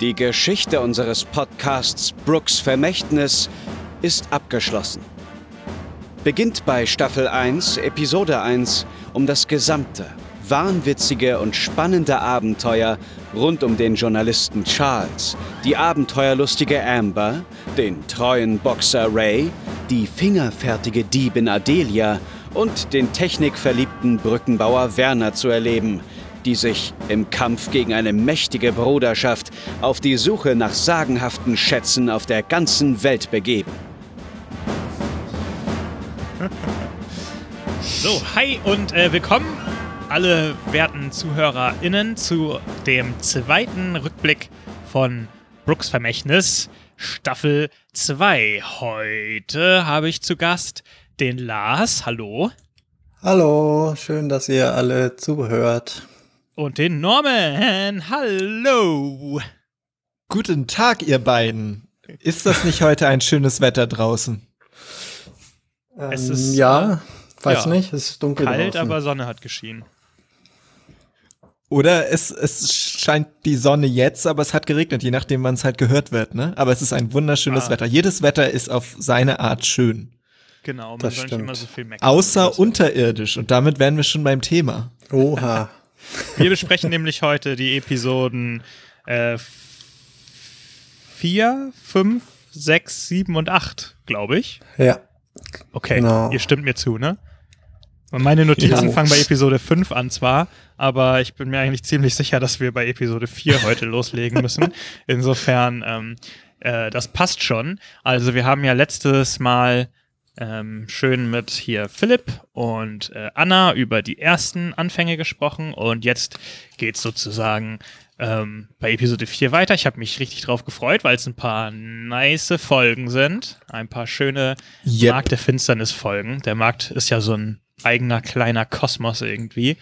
Die Geschichte unseres Podcasts Brooks Vermächtnis ist abgeschlossen. Beginnt bei Staffel 1, Episode 1, um das gesamte, wahnwitzige und spannende Abenteuer rund um den Journalisten Charles, die abenteuerlustige Amber, den treuen Boxer Ray, die fingerfertige Diebin Adelia und den technikverliebten Brückenbauer Werner zu erleben – die sich im Kampf gegen eine mächtige Bruderschaft auf die Suche nach sagenhaften Schätzen auf der ganzen Welt begeben. So, hi und äh, willkommen alle werten ZuhörerInnen zu dem zweiten Rückblick von Brooks Vermächtnis, Staffel 2. Heute habe ich zu Gast den Lars. Hallo. Hallo, schön, dass ihr alle zuhört und den Norman. Hallo. Guten Tag, ihr beiden. Ist das nicht heute ein schönes Wetter draußen? Ähm, es ist, ja, weiß ja, nicht, es ist dunkel. Kalt, draußen. aber Sonne hat geschienen. Oder es, es scheint die Sonne jetzt, aber es hat geregnet, je nachdem, wann es halt gehört wird, ne? Aber es ist ein wunderschönes ah. Wetter. Jedes Wetter ist auf seine Art schön. Genau, man das soll nicht immer so viel meckern. Außer unterirdisch und damit wären wir schon beim Thema. Oha. Wir besprechen nämlich heute die Episoden äh, 4, 5, 6, 7 und 8, glaube ich. Ja. Okay, genau. ihr stimmt mir zu, ne? Meine Notizen ja. fangen bei Episode 5 an zwar, aber ich bin mir eigentlich ziemlich sicher, dass wir bei Episode 4 heute loslegen müssen. Insofern, ähm, äh, das passt schon. Also wir haben ja letztes Mal ähm, schön mit hier Philipp und äh, Anna über die ersten Anfänge gesprochen und jetzt geht's sozusagen ähm, bei Episode 4 weiter. Ich habe mich richtig drauf gefreut, weil es ein paar nice Folgen sind. Ein paar schöne yep. Markt der Finsternis-Folgen. Der Markt ist ja so ein eigener kleiner Kosmos irgendwie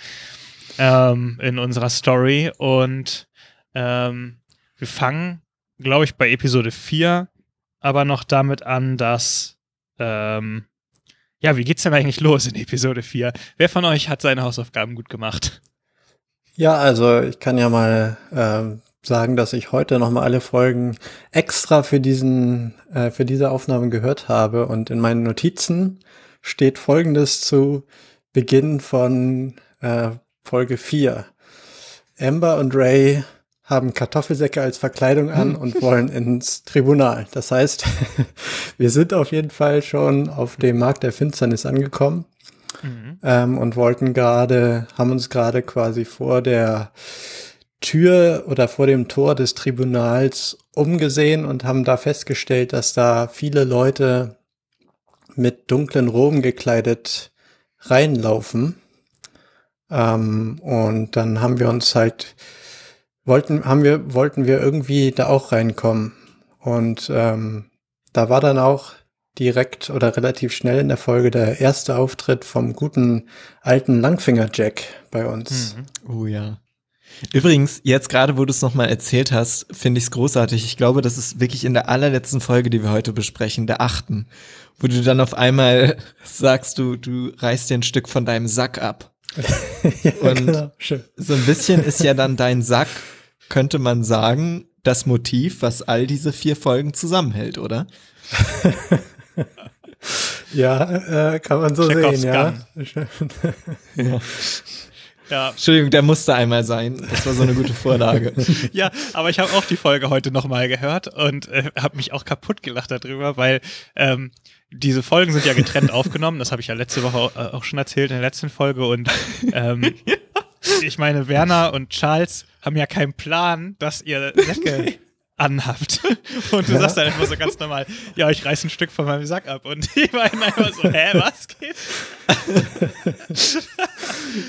ähm, in unserer Story. Und ähm, wir fangen, glaube ich, bei Episode 4 aber noch damit an, dass ähm, ja, wie geht's denn eigentlich los in Episode 4? Wer von euch hat seine Hausaufgaben gut gemacht? Ja, also ich kann ja mal ähm, sagen, dass ich heute nochmal alle Folgen extra für diesen, äh, für diese Aufnahme gehört habe und in meinen Notizen steht folgendes zu Beginn von äh, Folge 4. Amber und Ray haben Kartoffelsäcke als Verkleidung an und wollen ins Tribunal. Das heißt, wir sind auf jeden Fall schon auf dem Markt der Finsternis angekommen mhm. ähm, und wollten gerade, haben uns gerade quasi vor der Tür oder vor dem Tor des Tribunals umgesehen und haben da festgestellt, dass da viele Leute mit dunklen Roben gekleidet reinlaufen. Ähm, und dann haben wir uns halt wollten, haben wir, wollten wir irgendwie da auch reinkommen. Und ähm, da war dann auch direkt oder relativ schnell in der Folge der erste Auftritt vom guten alten Langfinger Jack bei uns. Mhm. Oh ja. Übrigens, jetzt gerade, wo du es nochmal erzählt hast, finde ich es großartig. Ich glaube, das ist wirklich in der allerletzten Folge, die wir heute besprechen, der achten, wo du dann auf einmal sagst, du, du reißt dir ein Stück von deinem Sack ab. ja, Und genau. so ein bisschen ist ja dann dein Sack könnte man sagen, das Motiv, was all diese vier Folgen zusammenhält, oder? ja, äh, kann man so Chekhovs sehen, ja. ja. Ja. Entschuldigung, der musste einmal sein. Das war so eine gute Vorlage. ja, aber ich habe auch die Folge heute nochmal gehört und äh, habe mich auch kaputt gelacht darüber, weil ähm, diese Folgen sind ja getrennt aufgenommen. Das habe ich ja letzte Woche auch, äh, auch, schon erzählt in der letzten Folge. Und ähm, ich meine, Werner und Charles haben ja keinen Plan, dass ihr Säcke anhabt. Und du ja. sagst dann einfach so ganz normal, ja, ich reiß ein Stück von meinem Sack ab. Und die beiden einfach so, hä, was geht?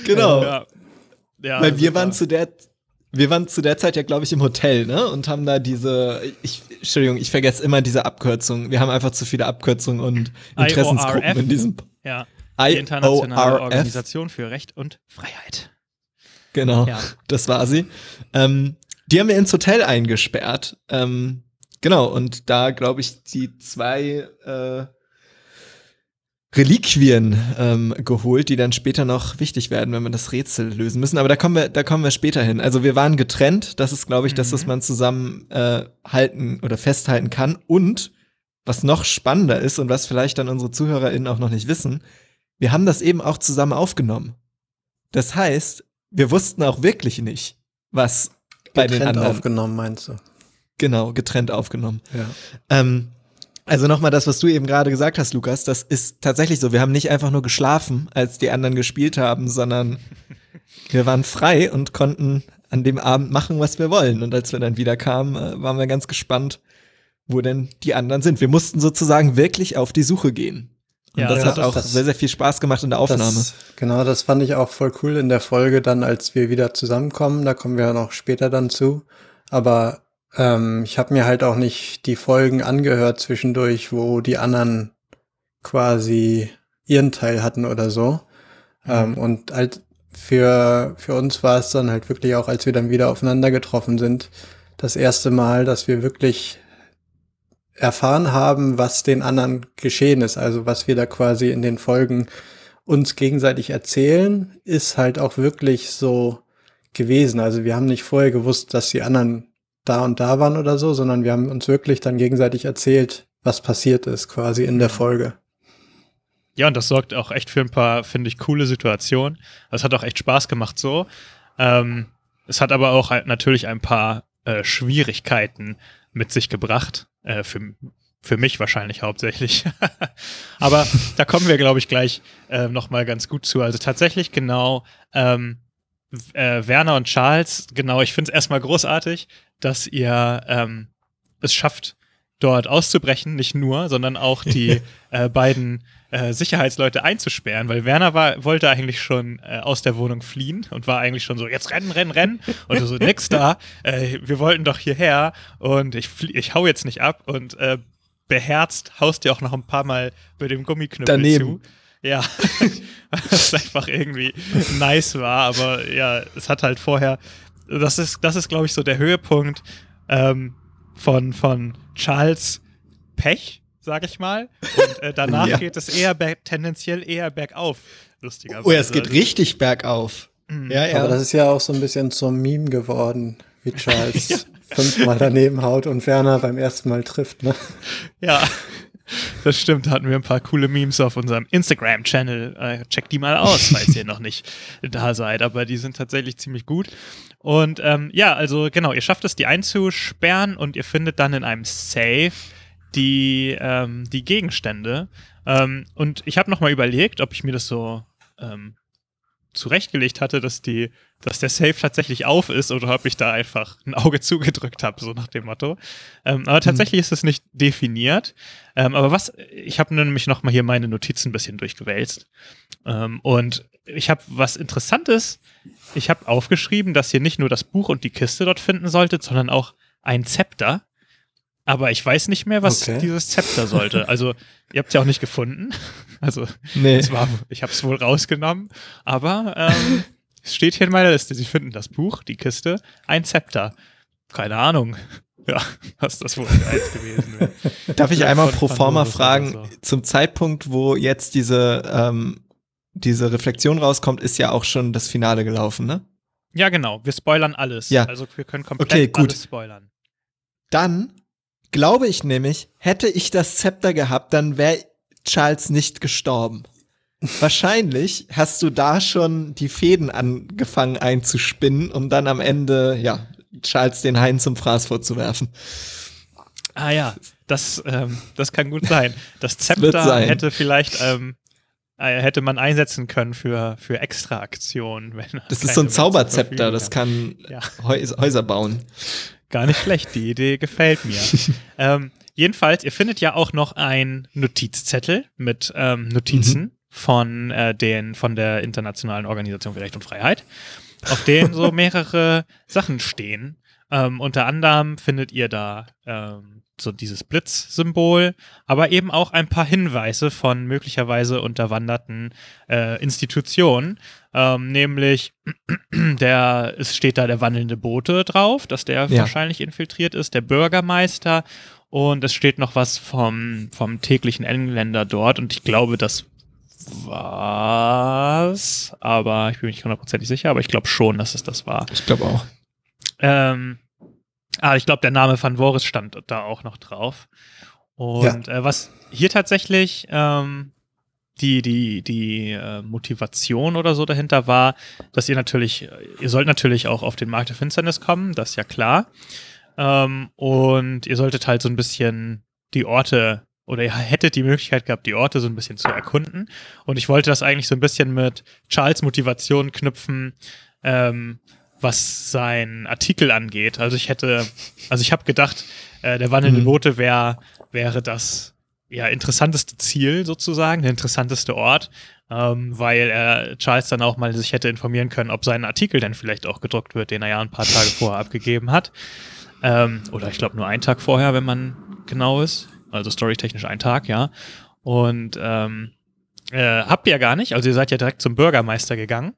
genau. Ja. Ja, Weil wir waren zu der wir waren zu der Zeit ja, glaube ich, im Hotel, ne? Und haben da diese, ich, Entschuldigung, ich vergesse immer diese Abkürzungen. Wir haben einfach zu viele Abkürzungen und Interessensgruppen IORF. in diesem. Ja. Die internationale Organisation für Recht und Freiheit. Genau, ja. das war sie. Ähm, die haben wir ins Hotel eingesperrt. Ähm, genau, und da glaube ich, die zwei, äh, Reliquien ähm, geholt, die dann später noch wichtig werden, wenn wir das Rätsel lösen müssen. Aber da kommen wir, da kommen wir später hin. Also wir waren getrennt. Das ist, glaube ich, mhm. das, was man zusammen äh, halten oder festhalten kann. Und was noch spannender ist und was vielleicht dann unsere ZuhörerInnen auch noch nicht wissen, wir haben das eben auch zusammen aufgenommen. Das heißt, wir wussten auch wirklich nicht, was bei den anderen aufgenommen meinst du? Genau, getrennt aufgenommen. Ja. Ähm, also nochmal das, was du eben gerade gesagt hast, Lukas, das ist tatsächlich so. Wir haben nicht einfach nur geschlafen, als die anderen gespielt haben, sondern wir waren frei und konnten an dem Abend machen, was wir wollen. Und als wir dann wieder kamen, äh, waren wir ganz gespannt, wo denn die anderen sind. Wir mussten sozusagen wirklich auf die Suche gehen. Und ja, das ja, hat auch das, sehr, sehr viel Spaß gemacht in der Aufnahme. Das, genau, das fand ich auch voll cool in der Folge dann, als wir wieder zusammenkommen. Da kommen wir noch später dann zu. Aber ähm, ich habe mir halt auch nicht die Folgen angehört zwischendurch, wo die anderen quasi ihren Teil hatten oder so. Mhm. Ähm, und halt für, für uns war es dann halt wirklich auch, als wir dann wieder aufeinander getroffen sind, das erste Mal, dass wir wirklich erfahren haben, was den anderen geschehen ist. Also was wir da quasi in den Folgen uns gegenseitig erzählen, ist halt auch wirklich so gewesen. Also wir haben nicht vorher gewusst, dass die anderen da und da waren oder so, sondern wir haben uns wirklich dann gegenseitig erzählt, was passiert ist, quasi in der mhm. Folge. Ja, und das sorgt auch echt für ein paar, finde ich, coole Situationen. Es hat auch echt Spaß gemacht so. Ähm, es hat aber auch halt natürlich ein paar äh, Schwierigkeiten mit sich gebracht. Äh, für, für mich wahrscheinlich hauptsächlich. aber da kommen wir, glaube ich, gleich äh, nochmal ganz gut zu. Also tatsächlich genau ähm, äh, Werner und Charles, genau, ich finde es erstmal großartig, dass ihr ähm, es schafft, dort auszubrechen, nicht nur, sondern auch die äh, beiden äh, Sicherheitsleute einzusperren, weil Werner war, wollte eigentlich schon äh, aus der Wohnung fliehen und war eigentlich schon so, jetzt rennen, rennen, rennen. Und so, nix da, äh, wir wollten doch hierher und ich, ich hau jetzt nicht ab und äh, beherzt haust dir auch noch ein paar Mal mit dem Gummiknüppel Daneben. zu. Ja, was einfach irgendwie nice war, aber ja, es hat halt vorher, das ist, das ist, glaube ich, so der Höhepunkt ähm, von, von Charles Pech, sag ich mal. Und äh, danach ja. geht es eher tendenziell eher bergauf, lustigerweise. Oh, es geht richtig bergauf. Mhm. Ja, ja. Aber das ist ja auch so ein bisschen zum Meme geworden, wie Charles ja. fünfmal daneben haut und Werner beim ersten Mal trifft, ne? Ja. Das stimmt, hatten wir ein paar coole Memes auf unserem Instagram-Channel. Äh, checkt die mal aus, falls ihr noch nicht da seid. Aber die sind tatsächlich ziemlich gut. Und ähm, ja, also genau, ihr schafft es, die einzusperren und ihr findet dann in einem Safe die, ähm, die Gegenstände. Ähm, und ich habe nochmal überlegt, ob ich mir das so ähm, zurechtgelegt hatte, dass die, dass der Safe tatsächlich auf ist oder ob ich da einfach ein Auge zugedrückt habe, so nach dem Motto. Ähm, aber tatsächlich mhm. ist es nicht definiert. Ähm, aber was, ich habe nämlich nochmal hier meine Notizen ein bisschen durchgewälzt. Ähm, und ich habe was Interessantes. Ich habe aufgeschrieben, dass ihr nicht nur das Buch und die Kiste dort finden solltet, sondern auch ein Zepter. Aber ich weiß nicht mehr, was okay. dieses Zepter sollte. Also, ihr habt es ja auch nicht gefunden. Also, nee. war, ich habe es wohl rausgenommen. Aber ähm, es steht hier in meiner Liste. Sie finden das Buch, die Kiste, ein Zepter. Keine Ahnung. Ja, was das wohl eins gewesen wäre. Darf ich einmal pro forma fragen, so. zum Zeitpunkt, wo jetzt diese, ähm, diese Reflexion rauskommt, ist ja auch schon das Finale gelaufen, ne? Ja, genau. Wir spoilern alles. Ja. Also wir können komplett okay, gut. alles spoilern. Dann glaube ich nämlich, hätte ich das Zepter gehabt, dann wäre Charles nicht gestorben. Wahrscheinlich hast du da schon die Fäden angefangen einzuspinnen, um dann am Ende, ja, Charles den Hain zum Fraß vorzuwerfen. Ah ja, das, ähm, das kann gut sein. Das Zepter hätte vielleicht ähm, äh, hätte man einsetzen können für, für Extra-Aktionen. Das ist so ein Zauberzepter, das kann ja. Häuser bauen. Gar nicht schlecht, die Idee gefällt mir. ähm, jedenfalls, ihr findet ja auch noch einen Notizzettel mit ähm, Notizen mhm. von, äh, den, von der Internationalen Organisation für Recht und Freiheit, auf denen so mehrere Sachen stehen. Ähm, unter anderem findet ihr da ähm, so dieses Blitz-Symbol, aber eben auch ein paar Hinweise von möglicherweise unterwanderten äh, Institutionen, ähm, nämlich der, es steht da der wandelnde Bote drauf, dass der ja. wahrscheinlich infiltriert ist, der Bürgermeister und es steht noch was vom, vom täglichen Engländer dort und ich glaube, das was, aber ich bin mir nicht hundertprozentig sicher, aber ich glaube schon, dass es das war. Ich glaube auch. Ähm, ah, ich glaube, der Name Van Voris stand da auch noch drauf. Und ja. äh, was hier tatsächlich ähm, die, die, die äh, Motivation oder so dahinter war, dass ihr natürlich, ihr sollt natürlich auch auf den Markt der Finsternis kommen, das ist ja klar. Ähm, und ihr solltet halt so ein bisschen die Orte oder ihr hättet die Möglichkeit gehabt, die Orte so ein bisschen zu erkunden. Und ich wollte das eigentlich so ein bisschen mit Charles Motivation knüpfen, ähm, was sein Artikel angeht. Also ich hätte, also ich habe gedacht, äh, der wandelnde mhm. Boote wär, wäre das ja, interessanteste Ziel sozusagen, der interessanteste Ort, ähm, weil er Charles dann auch mal sich hätte informieren können, ob sein Artikel denn vielleicht auch gedruckt wird, den er ja ein paar Tage vorher abgegeben hat. Ähm, oder ich glaube nur einen Tag vorher, wenn man genau ist. Also storytechnisch ein Tag, ja. Und ähm, äh, habt ihr ja gar nicht. Also ihr seid ja direkt zum Bürgermeister gegangen,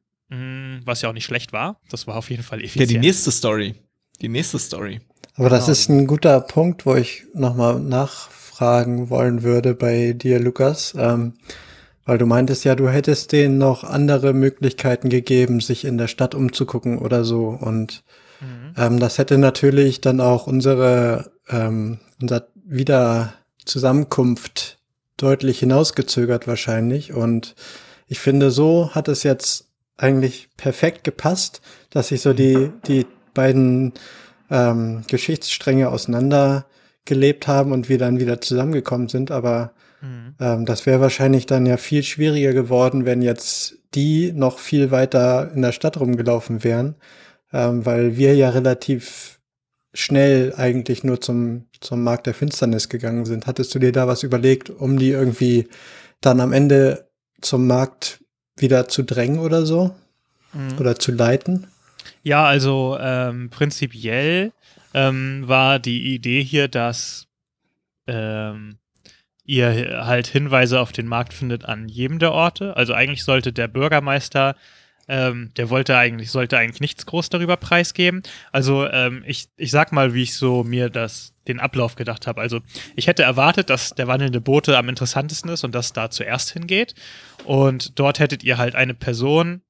was ja auch nicht schlecht war. Das war auf jeden Fall effizient. Ja, die nächste Story. Die nächste Story. Aber das genau. ist ein guter Punkt, wo ich nochmal nach fragen wollen würde bei dir, Lukas. Ähm, weil du meintest ja, du hättest denen noch andere Möglichkeiten gegeben, sich in der Stadt umzugucken oder so. Und mhm. ähm, das hätte natürlich dann auch unsere ähm, unser Wiederzusammenkunft deutlich hinausgezögert wahrscheinlich. Und ich finde, so hat es jetzt eigentlich perfekt gepasst, dass sich so die, die beiden ähm, Geschichtsstränge auseinander gelebt haben und wir dann wieder zusammengekommen sind. Aber mhm. ähm, das wäre wahrscheinlich dann ja viel schwieriger geworden, wenn jetzt die noch viel weiter in der Stadt rumgelaufen wären, ähm, weil wir ja relativ schnell eigentlich nur zum, zum Markt der Finsternis gegangen sind. Hattest du dir da was überlegt, um die irgendwie dann am Ende zum Markt wieder zu drängen oder so? Mhm. Oder zu leiten? Ja, also ähm, prinzipiell ähm, war die Idee hier, dass ähm, ihr halt Hinweise auf den Markt findet an jedem der Orte. Also eigentlich sollte der Bürgermeister, ähm, der wollte eigentlich, sollte eigentlich nichts groß darüber preisgeben. Also ähm, ich, ich sag mal, wie ich so mir das, den Ablauf gedacht habe. Also ich hätte erwartet, dass der wandelnde Bote am interessantesten ist und das da zuerst hingeht. Und dort hättet ihr halt eine Person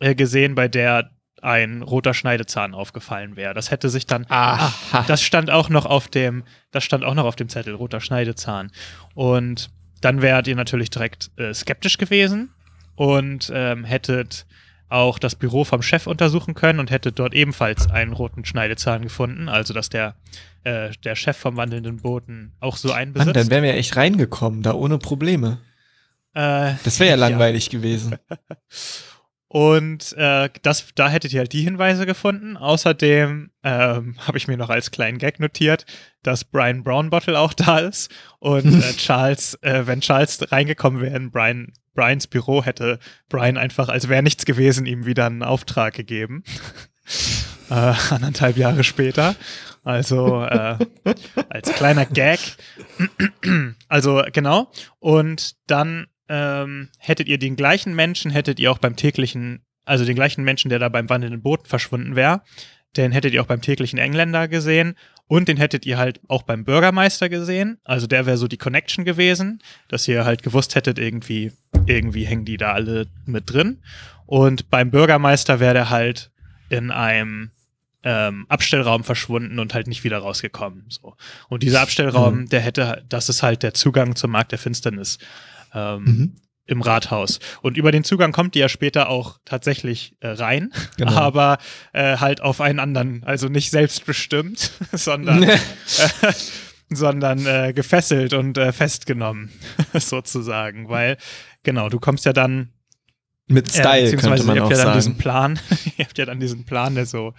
äh, gesehen, bei der ein roter Schneidezahn aufgefallen wäre. Das hätte sich dann, ach, das stand auch noch auf dem, das stand auch noch auf dem Zettel, roter Schneidezahn. Und dann wärt ihr natürlich direkt äh, skeptisch gewesen und ähm, hättet auch das Büro vom Chef untersuchen können und hättet dort ebenfalls einen roten Schneidezahn gefunden, also dass der, äh, der Chef vom wandelnden Boten auch so einen besitzt. Mann, dann wären wir echt reingekommen, da ohne Probleme. Äh, das wäre ja langweilig ja. gewesen. Und äh, das, da hättet ihr halt die Hinweise gefunden. Außerdem ähm, habe ich mir noch als kleinen Gag notiert, dass Brian Brownbottle auch da ist. Und äh, Charles, äh, wenn Charles reingekommen wäre in Brian, Brians Büro, hätte Brian einfach, als wäre nichts gewesen, ihm wieder einen Auftrag gegeben. äh, anderthalb Jahre später. Also äh, als kleiner Gag. also genau. Und dann ähm, hättet ihr den gleichen Menschen, hättet ihr auch beim täglichen, also den gleichen Menschen, der da beim wandelnden Boot verschwunden wäre, den hättet ihr auch beim täglichen Engländer gesehen und den hättet ihr halt auch beim Bürgermeister gesehen. Also der wäre so die Connection gewesen, dass ihr halt gewusst hättet, irgendwie, irgendwie hängen die da alle mit drin. Und beim Bürgermeister wäre der halt in einem ähm, Abstellraum verschwunden und halt nicht wieder rausgekommen. So. Und dieser Abstellraum, mhm. der hätte, das ist halt der Zugang zum Markt der Finsternis ähm, mhm. im Rathaus. Und über den Zugang kommt die ja später auch tatsächlich äh, rein, genau. aber äh, halt auf einen anderen, also nicht selbstbestimmt, sondern, äh, sondern äh, gefesselt und äh, festgenommen, sozusagen. Weil, genau, du kommst ja dann mit Style, äh, könnte man ihr habt auch ja dann sagen. diesen Plan, ihr habt ja dann diesen Plan, der so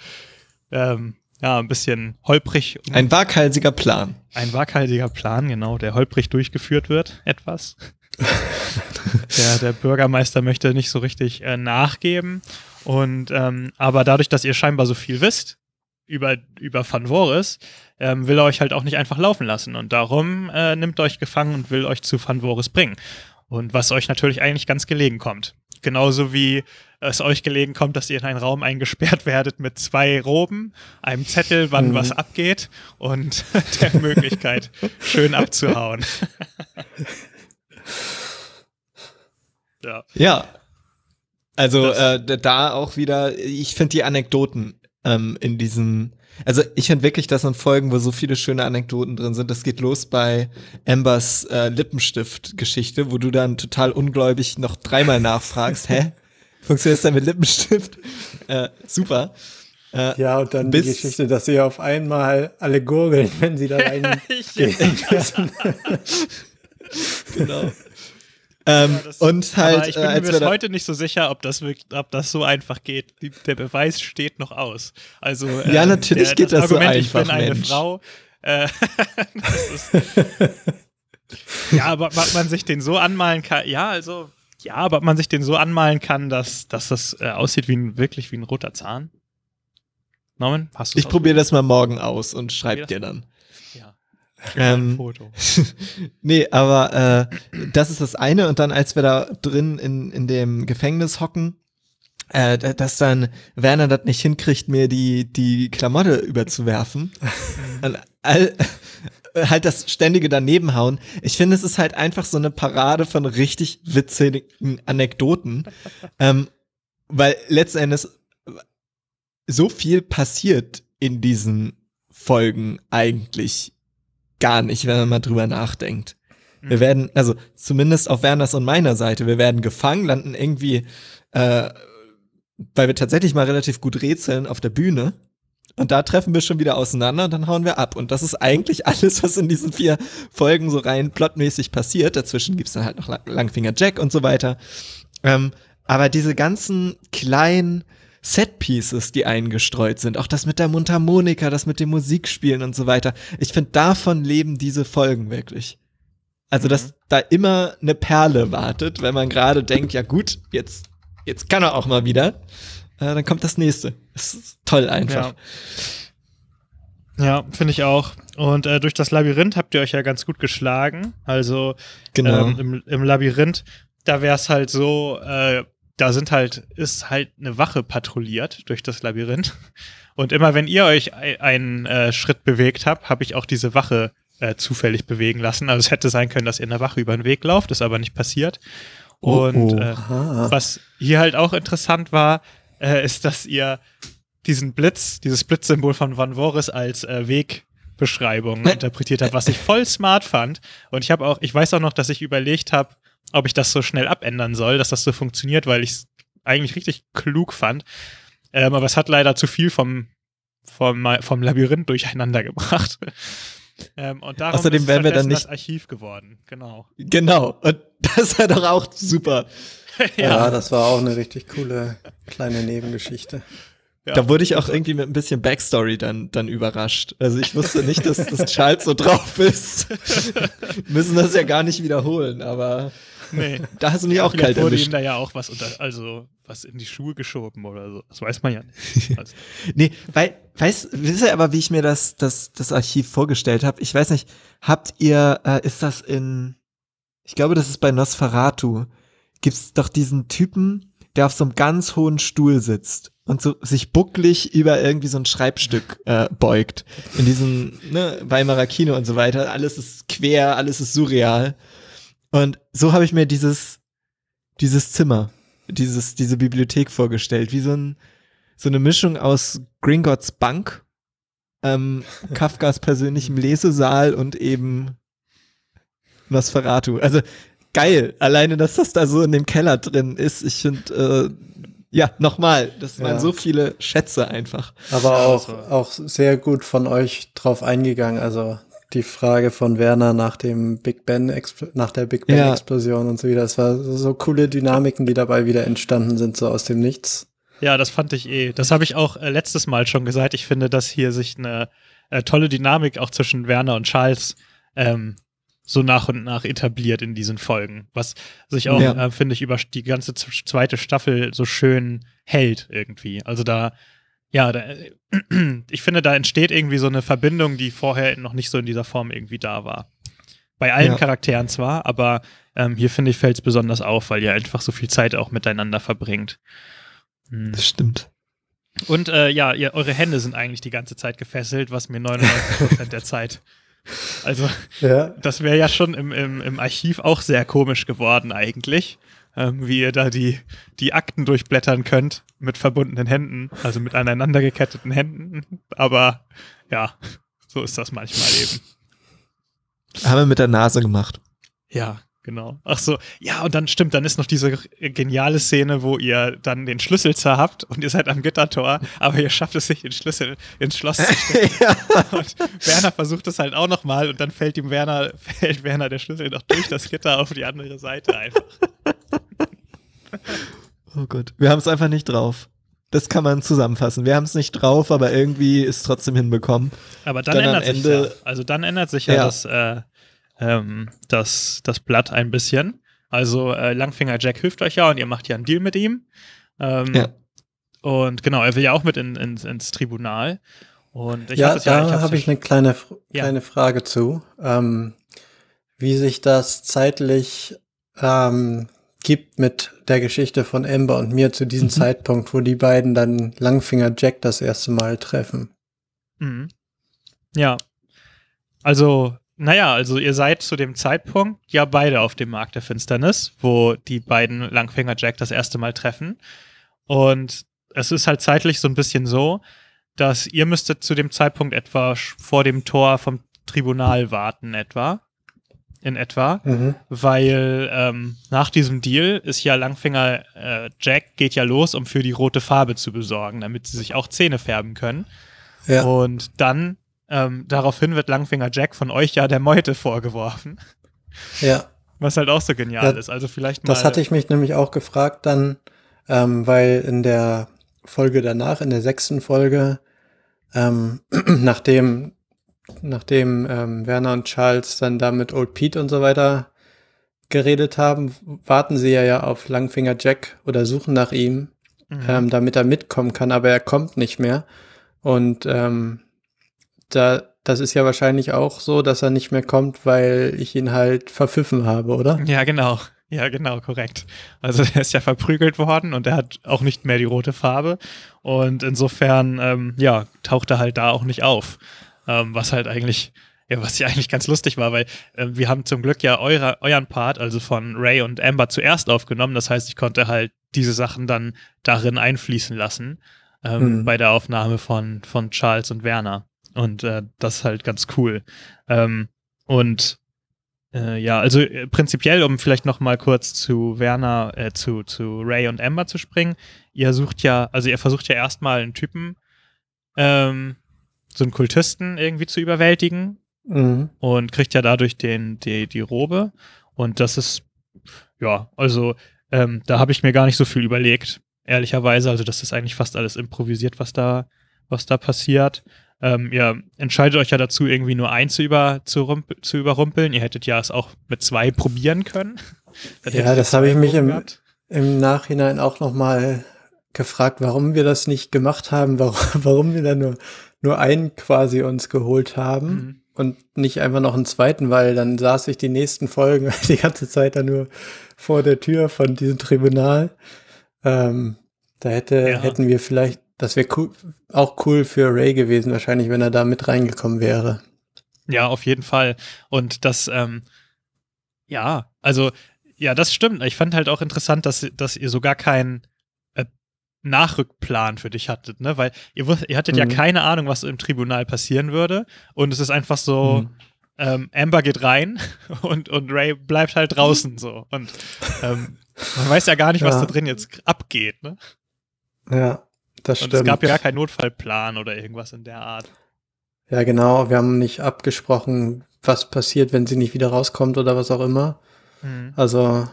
ähm, ja, ein bisschen holprig. Ein waghalsiger Plan. Ein waghalsiger Plan, genau, der holprig durchgeführt wird, etwas. der, der Bürgermeister möchte nicht so richtig äh, nachgeben. Und ähm, aber dadurch, dass ihr scheinbar so viel wisst über, über Van Voris, ähm, will er euch halt auch nicht einfach laufen lassen. Und darum äh, nimmt euch gefangen und will euch zu Van Voris bringen. Und was euch natürlich eigentlich ganz gelegen kommt. Genauso wie es euch gelegen kommt, dass ihr in einen Raum eingesperrt werdet mit zwei Roben, einem Zettel, wann mhm. was abgeht und der Möglichkeit, schön abzuhauen. Ja. Ja. Also äh, da auch wieder, ich finde die Anekdoten ähm, in diesen, also ich finde wirklich, das sind Folgen, wo so viele schöne Anekdoten drin sind. Das geht los bei Ambers äh, Lippenstift-Geschichte, wo du dann total ungläubig noch dreimal nachfragst, hä? Funktioniert das denn mit Lippenstift? Äh, super. Äh, ja, und dann die Geschichte, dass sie auf einmal alle gurgeln, wenn sie da rein. genau. Ähm, ja, das, und halt, ich bin äh, mir bis heute nicht so sicher, ob das, wirklich, ob das so einfach geht. Die, der Beweis steht noch aus. Also, äh, ja, natürlich der, geht das, das Argument, so einfach. Ich bin eine Mensch. Frau. Äh, ist, ja, aber ob man sich den so anmalen kann. Ja, also, ja, aber ob man sich den so anmalen kann, dass, dass das äh, aussieht wie ein, wirklich wie ein roter Zahn. Norman, hast du Ich probiere das mal morgen aus und schreib dir dann. Ähm, Foto. nee, aber äh, das ist das eine. Und dann, als wir da drin in, in dem Gefängnis hocken, äh, dass dann Werner das nicht hinkriegt, mir die, die Klamotte überzuwerfen. und all, halt das ständige danebenhauen. Ich finde, es ist halt einfach so eine Parade von richtig witzigen Anekdoten. ähm, weil letzten Endes so viel passiert in diesen Folgen eigentlich gar nicht, wenn man mal drüber nachdenkt. Wir mhm. werden, also zumindest auf Werners und meiner Seite, wir werden gefangen, landen irgendwie, äh, weil wir tatsächlich mal relativ gut rätseln auf der Bühne. Und da treffen wir schon wieder auseinander und dann hauen wir ab. Und das ist eigentlich alles, was in diesen vier Folgen so rein plotmäßig passiert. Dazwischen gibt's dann halt noch Langfinger Jack und so weiter. Ähm, aber diese ganzen kleinen Set-Pieces, die eingestreut sind. Auch das mit der Mundharmonika, das mit dem Musikspielen und so weiter. Ich finde, davon leben diese Folgen wirklich. Also, mhm. dass da immer eine Perle wartet, wenn man gerade denkt, ja gut, jetzt, jetzt kann er auch mal wieder. Äh, dann kommt das nächste. Das ist toll einfach. Ja, ja finde ich auch. Und äh, durch das Labyrinth habt ihr euch ja ganz gut geschlagen. Also genau. ähm, im, im Labyrinth, da wäre es halt so, äh, da sind halt, ist halt eine Wache patrouilliert durch das Labyrinth. Und immer wenn ihr euch einen äh, Schritt bewegt habt, habe ich auch diese Wache äh, zufällig bewegen lassen. Also es hätte sein können, dass ihr in der Wache über den Weg lauft, ist aber nicht passiert. Oh, Und oh, äh, was hier halt auch interessant war, äh, ist, dass ihr diesen Blitz, dieses Blitzsymbol von Van Voris als äh, Wegbeschreibung interpretiert habt, was ich voll smart fand. Und ich habe auch, ich weiß auch noch, dass ich überlegt habe, ob ich das so schnell abändern soll, dass das so funktioniert, weil ich es eigentlich richtig klug fand. Ähm, aber es hat leider zu viel vom, vom, vom Labyrinth durcheinander gebracht. Ähm, und darum Außerdem ist wären wir dann nicht das Archiv geworden. Genau. Genau. Und das war doch auch super. ja. ja, das war auch eine richtig coole kleine Nebengeschichte. Ja. Da wurde ich auch irgendwie mit ein bisschen Backstory dann, dann überrascht. Also ich wusste nicht, dass, dass Charles so drauf ist. Müssen das ja gar nicht wiederholen, aber Nee. Da hast du mich auch kalt wurde erwischt. da ja auch was unter, also was in die Schuhe geschoben oder so. Das weiß man ja nicht. Also. nee, weil, weißt, wisst ihr aber, wie ich mir das, das, das Archiv vorgestellt habe? Ich weiß nicht, habt ihr, äh, ist das in, ich glaube, das ist bei Nosferatu, gibt's doch diesen Typen, der auf so einem ganz hohen Stuhl sitzt und so sich bucklig über irgendwie so ein Schreibstück äh, beugt. In diesem ne, Weimarer Kino und so weiter. Alles ist quer, alles ist surreal. Und so habe ich mir dieses, dieses Zimmer, dieses, diese Bibliothek vorgestellt, wie so, ein, so eine Mischung aus Gringotts Bank, ähm, Kafkas persönlichem Lesesaal und eben Nosferatu. Also geil, alleine, dass das da so in dem Keller drin ist. Ich finde, äh, ja, nochmal, das waren so viele Schätze einfach. Aber auch, auch sehr gut von euch drauf eingegangen. Also die Frage von Werner nach dem Big Ben, nach der Big Ben Explosion ja. und so wieder. Das war so coole Dynamiken, die dabei wieder entstanden sind, so aus dem Nichts. Ja, das fand ich eh. Das habe ich auch äh, letztes Mal schon gesagt. Ich finde, dass hier sich eine äh, tolle Dynamik auch zwischen Werner und Charles ähm, so nach und nach etabliert in diesen Folgen, was sich auch, ja. äh, finde ich, über die ganze zweite Staffel so schön hält irgendwie. Also da ja, da, ich finde, da entsteht irgendwie so eine Verbindung, die vorher noch nicht so in dieser Form irgendwie da war. Bei allen ja. Charakteren zwar, aber ähm, hier finde ich, fällt es besonders auf, weil ihr einfach so viel Zeit auch miteinander verbringt. Hm. Das stimmt. Und äh, ja, ihr, eure Hände sind eigentlich die ganze Zeit gefesselt, was mir 99% der Zeit. Also, ja. das wäre ja schon im, im, im Archiv auch sehr komisch geworden, eigentlich. Ähm, wie ihr da die, die Akten durchblättern könnt mit verbundenen Händen, also mit aneinander geketteten Händen. Aber ja, so ist das manchmal eben. Haben wir mit der Nase gemacht. Ja, genau. Ach so, ja, und dann stimmt, dann ist noch diese geniale Szene, wo ihr dann den Schlüssel zerhabt und ihr seid am Gittertor, aber ihr schafft es nicht, den Schlüssel ins Schloss zu stecken. ja. Und Werner versucht es halt auch nochmal und dann fällt ihm Werner, fällt Werner der Schlüssel noch durch das Gitter auf die andere Seite einfach. Oh Gott, wir haben es einfach nicht drauf. Das kann man zusammenfassen. Wir haben es nicht drauf, aber irgendwie ist es trotzdem hinbekommen. Aber dann, dann ändert sich ja. Also dann ändert sich ja, ja. das äh, ähm, das, das Blatt ein bisschen. Also äh, Langfinger Jack hilft euch ja und ihr macht ja einen Deal mit ihm. Ähm, ja. Und genau, er will ja auch mit in, in, ins Tribunal. Und ich ja, hab da ja, habe ich eine kleine, kleine ja. Frage zu, ähm, wie sich das zeitlich ähm, gibt mit der Geschichte von Amber und mir zu diesem mhm. Zeitpunkt, wo die beiden dann Langfinger Jack das erste Mal treffen. Mhm. Ja, also naja, also ihr seid zu dem Zeitpunkt ja beide auf dem Markt der Finsternis, wo die beiden Langfinger Jack das erste Mal treffen. Und es ist halt zeitlich so ein bisschen so, dass ihr müsstet zu dem Zeitpunkt etwa vor dem Tor vom Tribunal warten, etwa. In etwa. Mhm. Weil ähm, nach diesem Deal ist ja Langfinger äh, Jack geht ja los, um für die rote Farbe zu besorgen, damit sie sich auch Zähne färben können. Ja. Und dann ähm, daraufhin wird Langfinger Jack von euch ja der Meute vorgeworfen. Ja. Was halt auch so genial ja, ist. Also vielleicht mal. Das hatte ich mich nämlich auch gefragt dann, ähm, weil in der Folge danach, in der sechsten Folge, ähm, nachdem, nachdem ähm, Werner und Charles dann da mit Old Pete und so weiter geredet haben, warten sie ja, ja auf Langfinger Jack oder suchen nach ihm, mhm. ähm, damit er mitkommen kann, aber er kommt nicht mehr. Und ähm, da, das ist ja wahrscheinlich auch so, dass er nicht mehr kommt, weil ich ihn halt verpfiffen habe, oder? Ja, genau. Ja, genau, korrekt. Also er ist ja verprügelt worden und er hat auch nicht mehr die rote Farbe. Und insofern, ähm, ja, taucht er halt da auch nicht auf. Ähm, was halt eigentlich, ja, was ja eigentlich ganz lustig war, weil äh, wir haben zum Glück ja eure, euren Part, also von Ray und Amber, zuerst aufgenommen. Das heißt, ich konnte halt diese Sachen dann darin einfließen lassen. Ähm, mhm. bei der Aufnahme von, von Charles und Werner. Und äh, das ist halt ganz cool. Ähm, und äh, ja, also äh, prinzipiell, um vielleicht noch mal kurz zu Werner, äh, zu, zu Ray und Amber zu springen, ihr sucht ja, also ihr versucht ja erstmal einen Typen, ähm, so einen Kultisten irgendwie zu überwältigen mhm. und kriegt ja dadurch den, die, die Robe. Und das ist, ja, also ähm, da habe ich mir gar nicht so viel überlegt, ehrlicherweise. Also das ist eigentlich fast alles improvisiert, was da, was da passiert. Ähm, ihr entscheidet euch ja dazu, irgendwie nur einen zu, über, zu, zu überrumpeln. Ihr hättet ja es auch mit zwei probieren können. ja, das habe ich mich im, im Nachhinein auch nochmal gefragt, warum wir das nicht gemacht haben, warum, warum wir da nur, nur einen quasi uns geholt haben mhm. und nicht einfach noch einen zweiten, weil dann saß ich die nächsten Folgen die ganze Zeit da nur vor der Tür von diesem Tribunal. Ähm, da hätte, ja. hätten wir vielleicht das wäre cool, auch cool für Ray gewesen, wahrscheinlich, wenn er da mit reingekommen wäre. Ja, auf jeden Fall. Und das, ähm, ja, also, ja, das stimmt. Ich fand halt auch interessant, dass, dass ihr sogar keinen äh, Nachrückplan für dich hattet, ne? Weil ihr, ihr hattet mhm. ja keine Ahnung, was im Tribunal passieren würde. Und es ist einfach so, mhm. ähm, Amber geht rein und, und Ray bleibt halt draußen so. Und ähm, man weiß ja gar nicht, was ja. da drin jetzt abgeht, ne? Ja. Das stimmt. Und es gab ja gar keinen Notfallplan oder irgendwas in der Art. Ja, genau. Wir haben nicht abgesprochen, was passiert, wenn sie nicht wieder rauskommt oder was auch immer. Mhm. Also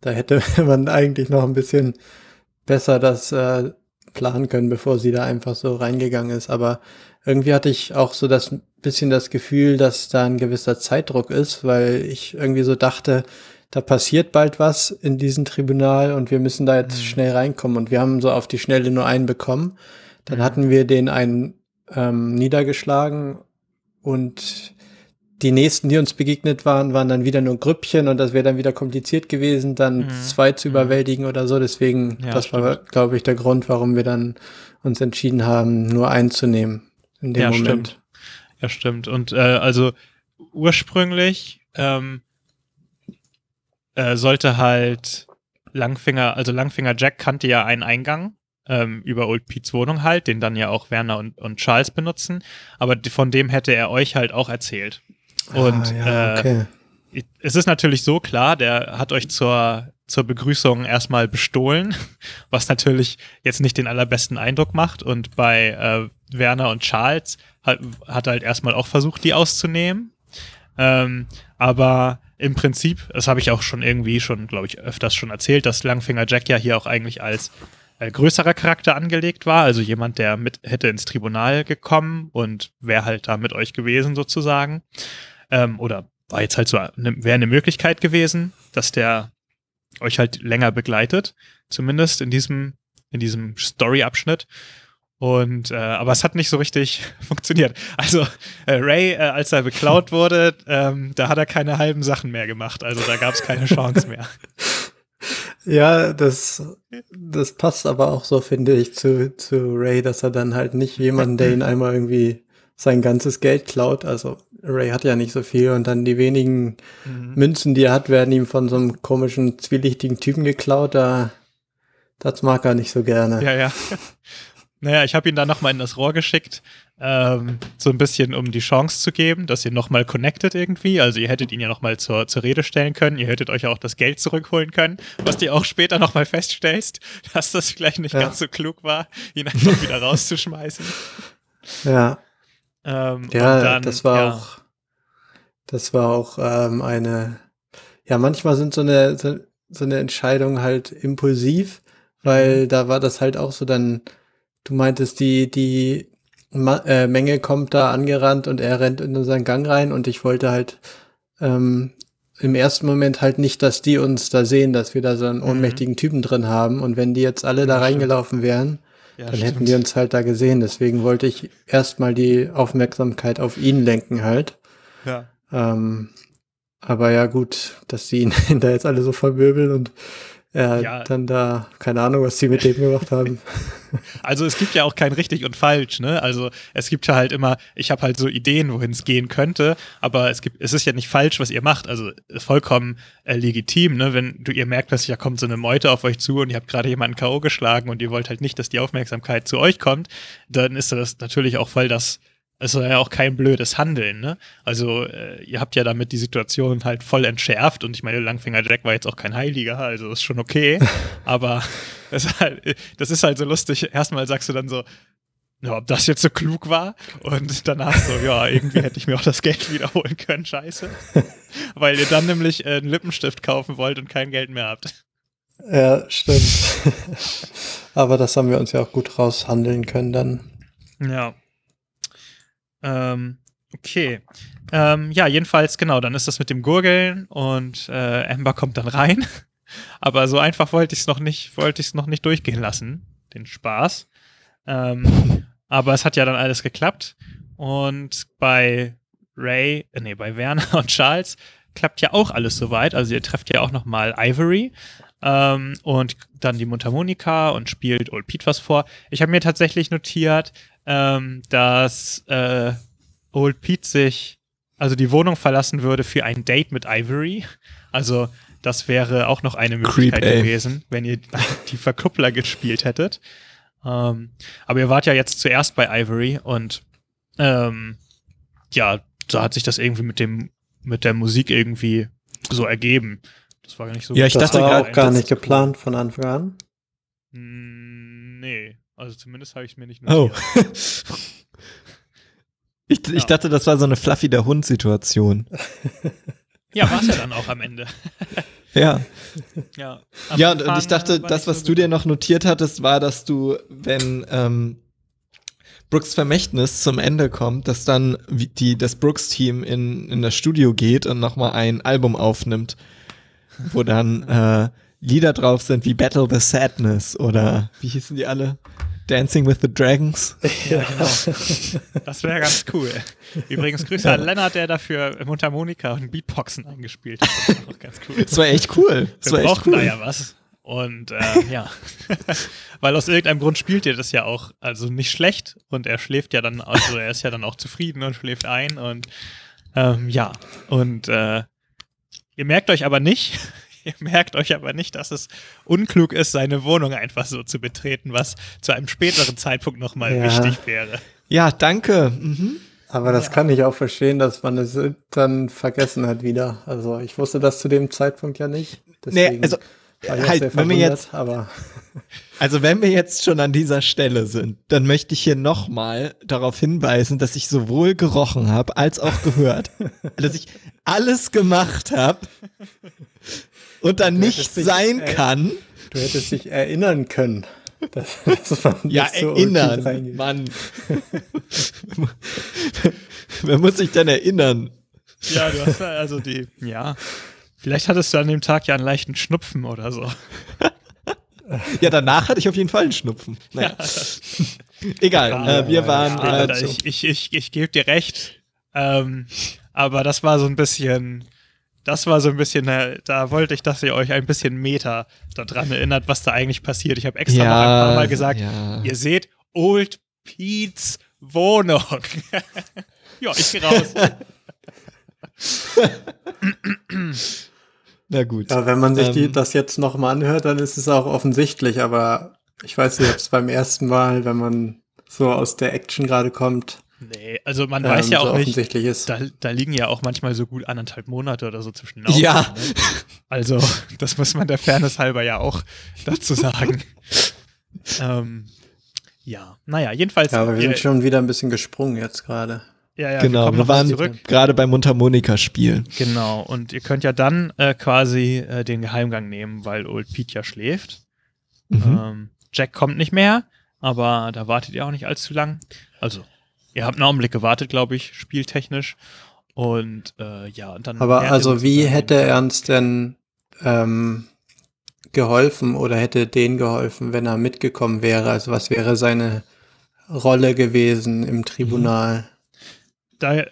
da hätte man eigentlich noch ein bisschen besser das äh, planen können, bevor sie da einfach so reingegangen ist. Aber irgendwie hatte ich auch so das bisschen das Gefühl, dass da ein gewisser Zeitdruck ist, weil ich irgendwie so dachte, da passiert bald was in diesem Tribunal und wir müssen da jetzt mhm. schnell reinkommen. Und wir haben so auf die Schnelle nur einen bekommen. Dann mhm. hatten wir den einen ähm, niedergeschlagen und die nächsten, die uns begegnet waren, waren dann wieder nur Grüppchen und das wäre dann wieder kompliziert gewesen, dann mhm. zwei zu mhm. überwältigen oder so. Deswegen, ja, das stimmt. war, glaube ich, der Grund, warum wir dann uns entschieden haben, nur einzunehmen in dem ja, Moment. Stimmt. Ja, stimmt. Und äh, also ursprünglich ähm, äh, sollte halt Langfinger, also Langfinger Jack kannte ja einen Eingang ähm, über Old Pete's Wohnung halt, den dann ja auch Werner und, und Charles benutzen. Aber von dem hätte er euch halt auch erzählt. Und ah, ja, okay. äh, es ist natürlich so klar, der hat euch zur, zur Begrüßung erstmal bestohlen, was natürlich jetzt nicht den allerbesten Eindruck macht. Und bei äh, Werner und Charles hat, hat halt erstmal auch versucht, die auszunehmen. Ähm, aber im Prinzip, das habe ich auch schon irgendwie schon, glaube ich, öfters schon erzählt, dass Langfinger Jack ja hier auch eigentlich als äh, größerer Charakter angelegt war, also jemand, der mit hätte ins Tribunal gekommen und wäre halt da mit euch gewesen sozusagen. Ähm, oder war jetzt halt so, ne, wäre eine Möglichkeit gewesen, dass der euch halt länger begleitet, zumindest in diesem, in diesem Story-Abschnitt. Und äh, aber es hat nicht so richtig funktioniert. Also äh, Ray, äh, als er beklaut wurde, ähm, da hat er keine halben Sachen mehr gemacht. Also da gab es keine Chance mehr. Ja, das, das passt aber auch so, finde ich, zu, zu Ray, dass er dann halt nicht jemanden, der ihn einmal irgendwie sein ganzes Geld klaut. Also Ray hat ja nicht so viel und dann die wenigen mhm. Münzen, die er hat, werden ihm von so einem komischen, zwielichtigen Typen geklaut. Da, das mag er nicht so gerne. Ja, ja. Naja, ich habe ihn dann nochmal in das Rohr geschickt, ähm, so ein bisschen, um die Chance zu geben, dass ihr nochmal connected irgendwie. Also ihr hättet ihn ja nochmal zur, zur Rede stellen können, ihr hättet euch auch das Geld zurückholen können, was du auch später nochmal feststellst, dass das vielleicht nicht ja. ganz so klug war, ihn einfach wieder rauszuschmeißen. Ja. Ähm, ja, dann, das war ja. auch, das war auch ähm, eine, ja, manchmal sind so eine, so, so eine Entscheidung halt impulsiv, weil mhm. da war das halt auch so dann, Du meintest, die, die Ma äh, Menge kommt da angerannt und er rennt in unseren Gang rein und ich wollte halt ähm, im ersten Moment halt nicht, dass die uns da sehen, dass wir da so einen mhm. ohnmächtigen Typen drin haben und wenn die jetzt alle ja, da reingelaufen wären, ja, dann stimmt. hätten die uns halt da gesehen. Deswegen wollte ich erstmal die Aufmerksamkeit auf ihn lenken halt. Ja. Ähm, aber ja gut, dass sie ihn da jetzt alle so verwirbeln und er ja. dann da, keine Ahnung, was sie mit dem gemacht haben. Also es gibt ja auch kein richtig und falsch, ne? Also es gibt ja halt immer, ich habe halt so Ideen, wohin es gehen könnte, aber es gibt, es ist ja nicht falsch, was ihr macht. Also vollkommen äh, legitim, ne? Wenn du ihr merkt, dass ja kommt so eine Meute auf euch zu und ihr habt gerade jemanden K.O. geschlagen und ihr wollt halt nicht, dass die Aufmerksamkeit zu euch kommt, dann ist das natürlich auch voll das es ist ja auch kein blödes Handeln, ne? Also, äh, ihr habt ja damit die Situation halt voll entschärft und ich meine, Langfinger Jack war jetzt auch kein Heiliger, also ist schon okay. aber das ist, halt, das ist halt so lustig. Erstmal sagst du dann so, ja, ob das jetzt so klug war und danach so, ja, irgendwie hätte ich mir auch das Geld wiederholen können, scheiße. Weil ihr dann nämlich äh, einen Lippenstift kaufen wollt und kein Geld mehr habt. Ja, stimmt. aber das haben wir uns ja auch gut raushandeln können dann. Ja. Ähm, okay. Ähm, ja, jedenfalls, genau, dann ist das mit dem Gurgeln und äh, Amber kommt dann rein. Aber so einfach wollte ich es noch nicht, wollte ich es noch nicht durchgehen lassen, den Spaß. Ähm, aber es hat ja dann alles geklappt. Und bei Ray, äh, nee, bei Werner und Charles klappt ja auch alles soweit. Also ihr trefft ja auch nochmal Ivory ähm, und dann die Mundharmonika und spielt Old Pete was vor. Ich habe mir tatsächlich notiert, ähm, dass äh, Old Pete sich, also die Wohnung verlassen würde für ein Date mit Ivory. Also das wäre auch noch eine Möglichkeit Creep, gewesen, wenn ihr die Verkuppler gespielt hättet. Ähm, aber ihr wart ja jetzt zuerst bei Ivory und ähm, ja, da hat sich das irgendwie mit dem mit der Musik irgendwie so ergeben. Das war gar nicht so. Ja, ich das dachte war auch gar nicht geplant von Anfang an. Hm, nee. Also zumindest habe ich es mir nicht oh. notiert. Oh. ich, ja. ich dachte, das war so eine Fluffy der Hund-Situation. ja, war es ja dann auch am Ende. ja. Ja, ja und, und ich dachte, das, was so du dir noch notiert hattest, war, dass du, wenn ähm, Brooks Vermächtnis zum Ende kommt, dass dann die, das Brooks-Team in, in das Studio geht und nochmal ein Album aufnimmt, wo dann äh, Lieder drauf sind wie Battle the Sadness oder wie hießen die alle? Dancing with the Dragons. Ja, genau. Das wäre ganz cool. Übrigens Grüße ja. an Lennart, der dafür Mundharmonika und Beatboxen eingespielt hat. Das war auch ganz cool. Das war echt cool. Das Wir war echt cool. da ja was. Und äh, ja, weil aus irgendeinem Grund spielt ihr das ja auch, also nicht schlecht. Und er schläft ja dann, also er ist ja dann auch zufrieden und schläft ein. Und ähm, ja, und äh, ihr merkt euch aber nicht, ihr merkt euch aber nicht, dass es unklug ist, seine Wohnung einfach so zu betreten, was zu einem späteren Zeitpunkt nochmal ja. wichtig wäre. Ja, danke. Mhm. Aber das ja. kann ich auch verstehen, dass man es dann vergessen hat wieder. Also ich wusste das zu dem Zeitpunkt ja nicht. Deswegen nee, also halt, wenn wir jetzt, aber also wenn wir jetzt schon an dieser Stelle sind, dann möchte ich hier nochmal darauf hinweisen, dass ich sowohl gerochen habe als auch gehört, dass ich alles gemacht habe und dann nicht sein kann. Du hättest dich erinnern können. Das, das ja, so erinnern, Mann. Wer muss sich denn erinnern? Ja, du hast also die, ja. Vielleicht hattest du an dem Tag ja einen leichten Schnupfen oder so. Ja, danach hatte ich auf jeden Fall einen Schnupfen. Naja. Egal, ah, äh, wir waren. Ja, äh, ich ich, ich, ich gebe dir recht. Ähm, aber das war so ein bisschen. Das war so ein bisschen, äh, da wollte ich, dass ihr euch ein bisschen Meter daran erinnert, was da eigentlich passiert. Ich habe extra ja, noch ein paar Mal gesagt, ja. ihr seht Old Pete's Wohnung. ja, ich gehe raus. Na gut. Ja, wenn man sich ähm, die, das jetzt nochmal anhört, dann ist es auch offensichtlich, aber ich weiß nicht, ob es beim ersten Mal, wenn man so aus der Action gerade kommt. Nee, also man ähm, weiß ja auch so nicht, ist. Da, da, liegen ja auch manchmal so gut anderthalb Monate oder so zwischen Augen. Ja. Ne? Also, das muss man der Fairness halber ja auch dazu sagen. ähm, ja, naja, jedenfalls. Ja, aber wir sind schon wieder ein bisschen gesprungen jetzt gerade. Ja, ja, genau, wir, wir waren gerade beim Mundharmonika-Spiel. Genau, und ihr könnt ja dann äh, quasi äh, den Geheimgang nehmen, weil Old Pete ja schläft. Mhm. Ähm, Jack kommt nicht mehr, aber da wartet ihr auch nicht allzu lang. Also, ihr habt einen Augenblick gewartet, glaube ich, spieltechnisch. Und äh, ja, und dann. Aber also, wie hätte er uns denn ähm, geholfen oder hätte denen geholfen, wenn er mitgekommen wäre? Also, was wäre seine Rolle gewesen im Tribunal? Mhm da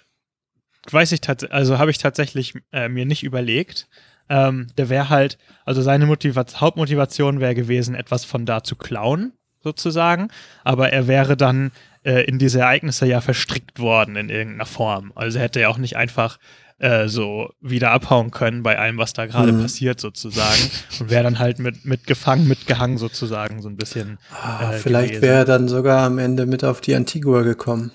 weiß ich tatsächlich, also habe ich tatsächlich äh, mir nicht überlegt. Ähm, der wäre halt, also seine Motivation, Hauptmotivation wäre gewesen, etwas von da zu klauen, sozusagen. Aber er wäre dann äh, in diese Ereignisse ja verstrickt worden in irgendeiner Form. Also hätte er auch nicht einfach äh, so wieder abhauen können bei allem, was da gerade mhm. passiert, sozusagen. Und wäre dann halt mit, mit gefangen, mitgehangen, sozusagen, so ein bisschen. Ah, äh, vielleicht wäre er dann sogar am Ende mit auf die Antigua gekommen.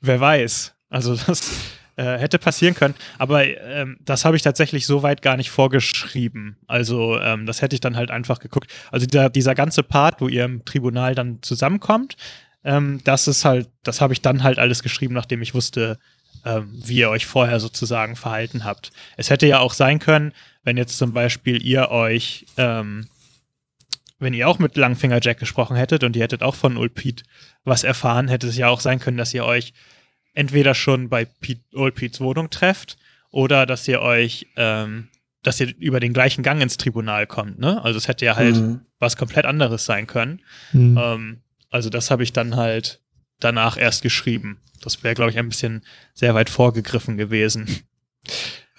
Wer weiß. Also das äh, hätte passieren können. Aber ähm, das habe ich tatsächlich so weit gar nicht vorgeschrieben. Also ähm, das hätte ich dann halt einfach geguckt. Also dieser, dieser ganze Part, wo ihr im Tribunal dann zusammenkommt, ähm, das ist halt, das habe ich dann halt alles geschrieben, nachdem ich wusste, ähm, wie ihr euch vorher sozusagen verhalten habt. Es hätte ja auch sein können, wenn jetzt zum Beispiel ihr euch ähm, wenn ihr auch mit Langfinger Jack gesprochen hättet und ihr hättet auch von Ulpete was erfahren, hätte es ja auch sein können, dass ihr euch entweder schon bei Pete, Old Pete's Wohnung trefft oder dass ihr euch, ähm, dass ihr über den gleichen Gang ins Tribunal kommt, ne? Also es hätte ja halt mhm. was komplett anderes sein können. Mhm. Ähm, also das habe ich dann halt danach erst geschrieben. Das wäre, glaube ich, ein bisschen sehr weit vorgegriffen gewesen.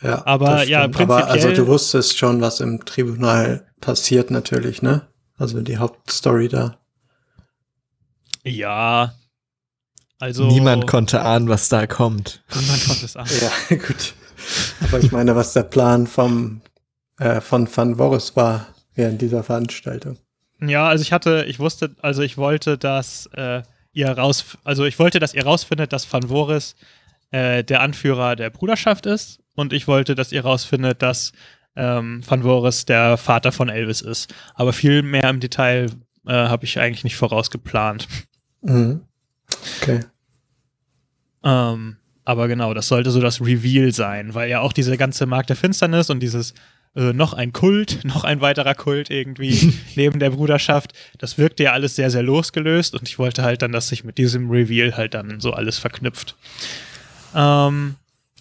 Ja, aber ja, prinzipiell. Aber also du wusstest schon, was im Tribunal passiert natürlich, ne? Also die Hauptstory da. Ja. Also. Niemand konnte ahnen, was da kommt. Niemand konnte es ahnen. ja, gut. Aber ich meine, was der Plan vom, äh, von Van Voris war während dieser Veranstaltung. Ja, also ich hatte, ich wusste, also ich wollte, dass äh, ihr raus, also ich wollte, dass ihr rausfindet, dass Van Voris äh, der Anführer der Bruderschaft ist und ich wollte, dass ihr rausfindet, dass ähm, Van Voris der Vater von Elvis ist. Aber viel mehr im Detail äh, habe ich eigentlich nicht vorausgeplant. Mhm. Okay. Ähm, aber genau, das sollte so das Reveal sein, weil ja auch diese ganze Markt der Finsternis und dieses äh, noch ein Kult, noch ein weiterer Kult irgendwie neben der Bruderschaft, das wirkte ja alles sehr, sehr losgelöst und ich wollte halt dann, dass sich mit diesem Reveal halt dann so alles verknüpft. Ähm,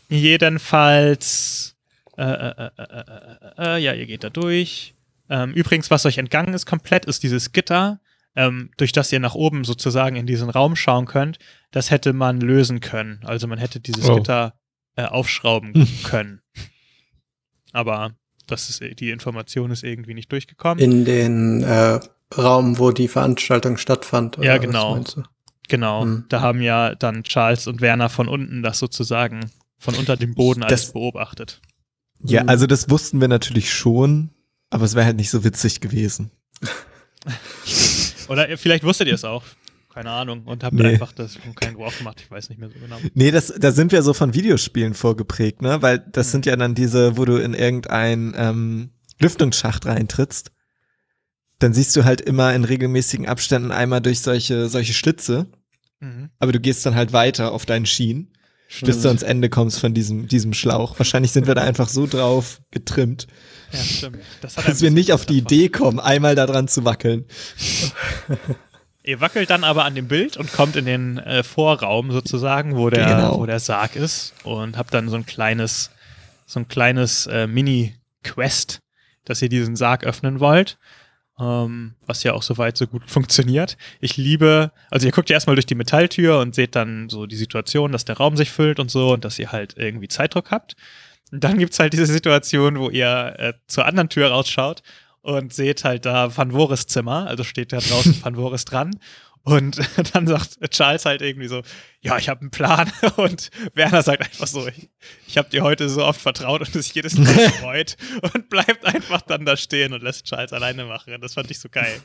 jedenfalls äh äh äh, äh, äh, äh, ja, ihr geht da durch. Ähm, übrigens, was euch entgangen ist komplett, ist dieses Gitter, ähm, durch das ihr nach oben sozusagen in diesen Raum schauen könnt. Das hätte man lösen können. Also man hätte dieses oh. Gitter aufschrauben können. Aber das ist, die Information ist irgendwie nicht durchgekommen. In den Raum, wo die Veranstaltung stattfand. ja, genau. Genau. Hm. Da haben ja dann Charles und Werner von unten das sozusagen von unter dem Boden alles das, beobachtet. Ja, mhm. also das wussten wir natürlich schon, aber es wäre halt nicht so witzig gewesen. Oder vielleicht wusstet ihr es auch. Keine Ahnung. Und habt nee. einfach das von keinen Gebrauch gemacht. Ich weiß nicht mehr so genau. Nee, das, da sind wir so von Videospielen vorgeprägt, ne? Weil das mhm. sind ja dann diese, wo du in irgendein ähm, Lüftungsschacht reintrittst. Dann siehst du halt immer in regelmäßigen Abständen einmal durch solche, solche Schlitze. Mhm. Aber du gehst dann halt weiter auf deinen Schienen. Bis du ans Ende kommst von diesem, diesem Schlauch. Wahrscheinlich sind wir da einfach so drauf getrimmt, ja, stimmt. Das dass wir nicht auf die davon. Idee kommen, einmal da dran zu wackeln. Ihr wackelt dann aber an dem Bild und kommt in den äh, Vorraum sozusagen, wo der, genau. wo der Sarg ist und habt dann so ein kleines, so ein kleines äh, Mini-Quest, dass ihr diesen Sarg öffnen wollt ähm, was ja auch soweit so gut funktioniert. Ich liebe, also ihr guckt ja erstmal durch die Metalltür und seht dann so die Situation, dass der Raum sich füllt und so und dass ihr halt irgendwie Zeitdruck habt. Und dann gibt's halt diese Situation, wo ihr äh, zur anderen Tür rausschaut und seht halt da Van Voris Zimmer, also steht da draußen Van Voris dran und dann sagt Charles halt irgendwie so, ja, ich habe einen Plan. Und Werner sagt einfach so, ich, ich habe dir heute so oft vertraut und es jedes Mal freut und bleibt einfach dann da stehen und lässt Charles alleine machen. Das fand ich so geil.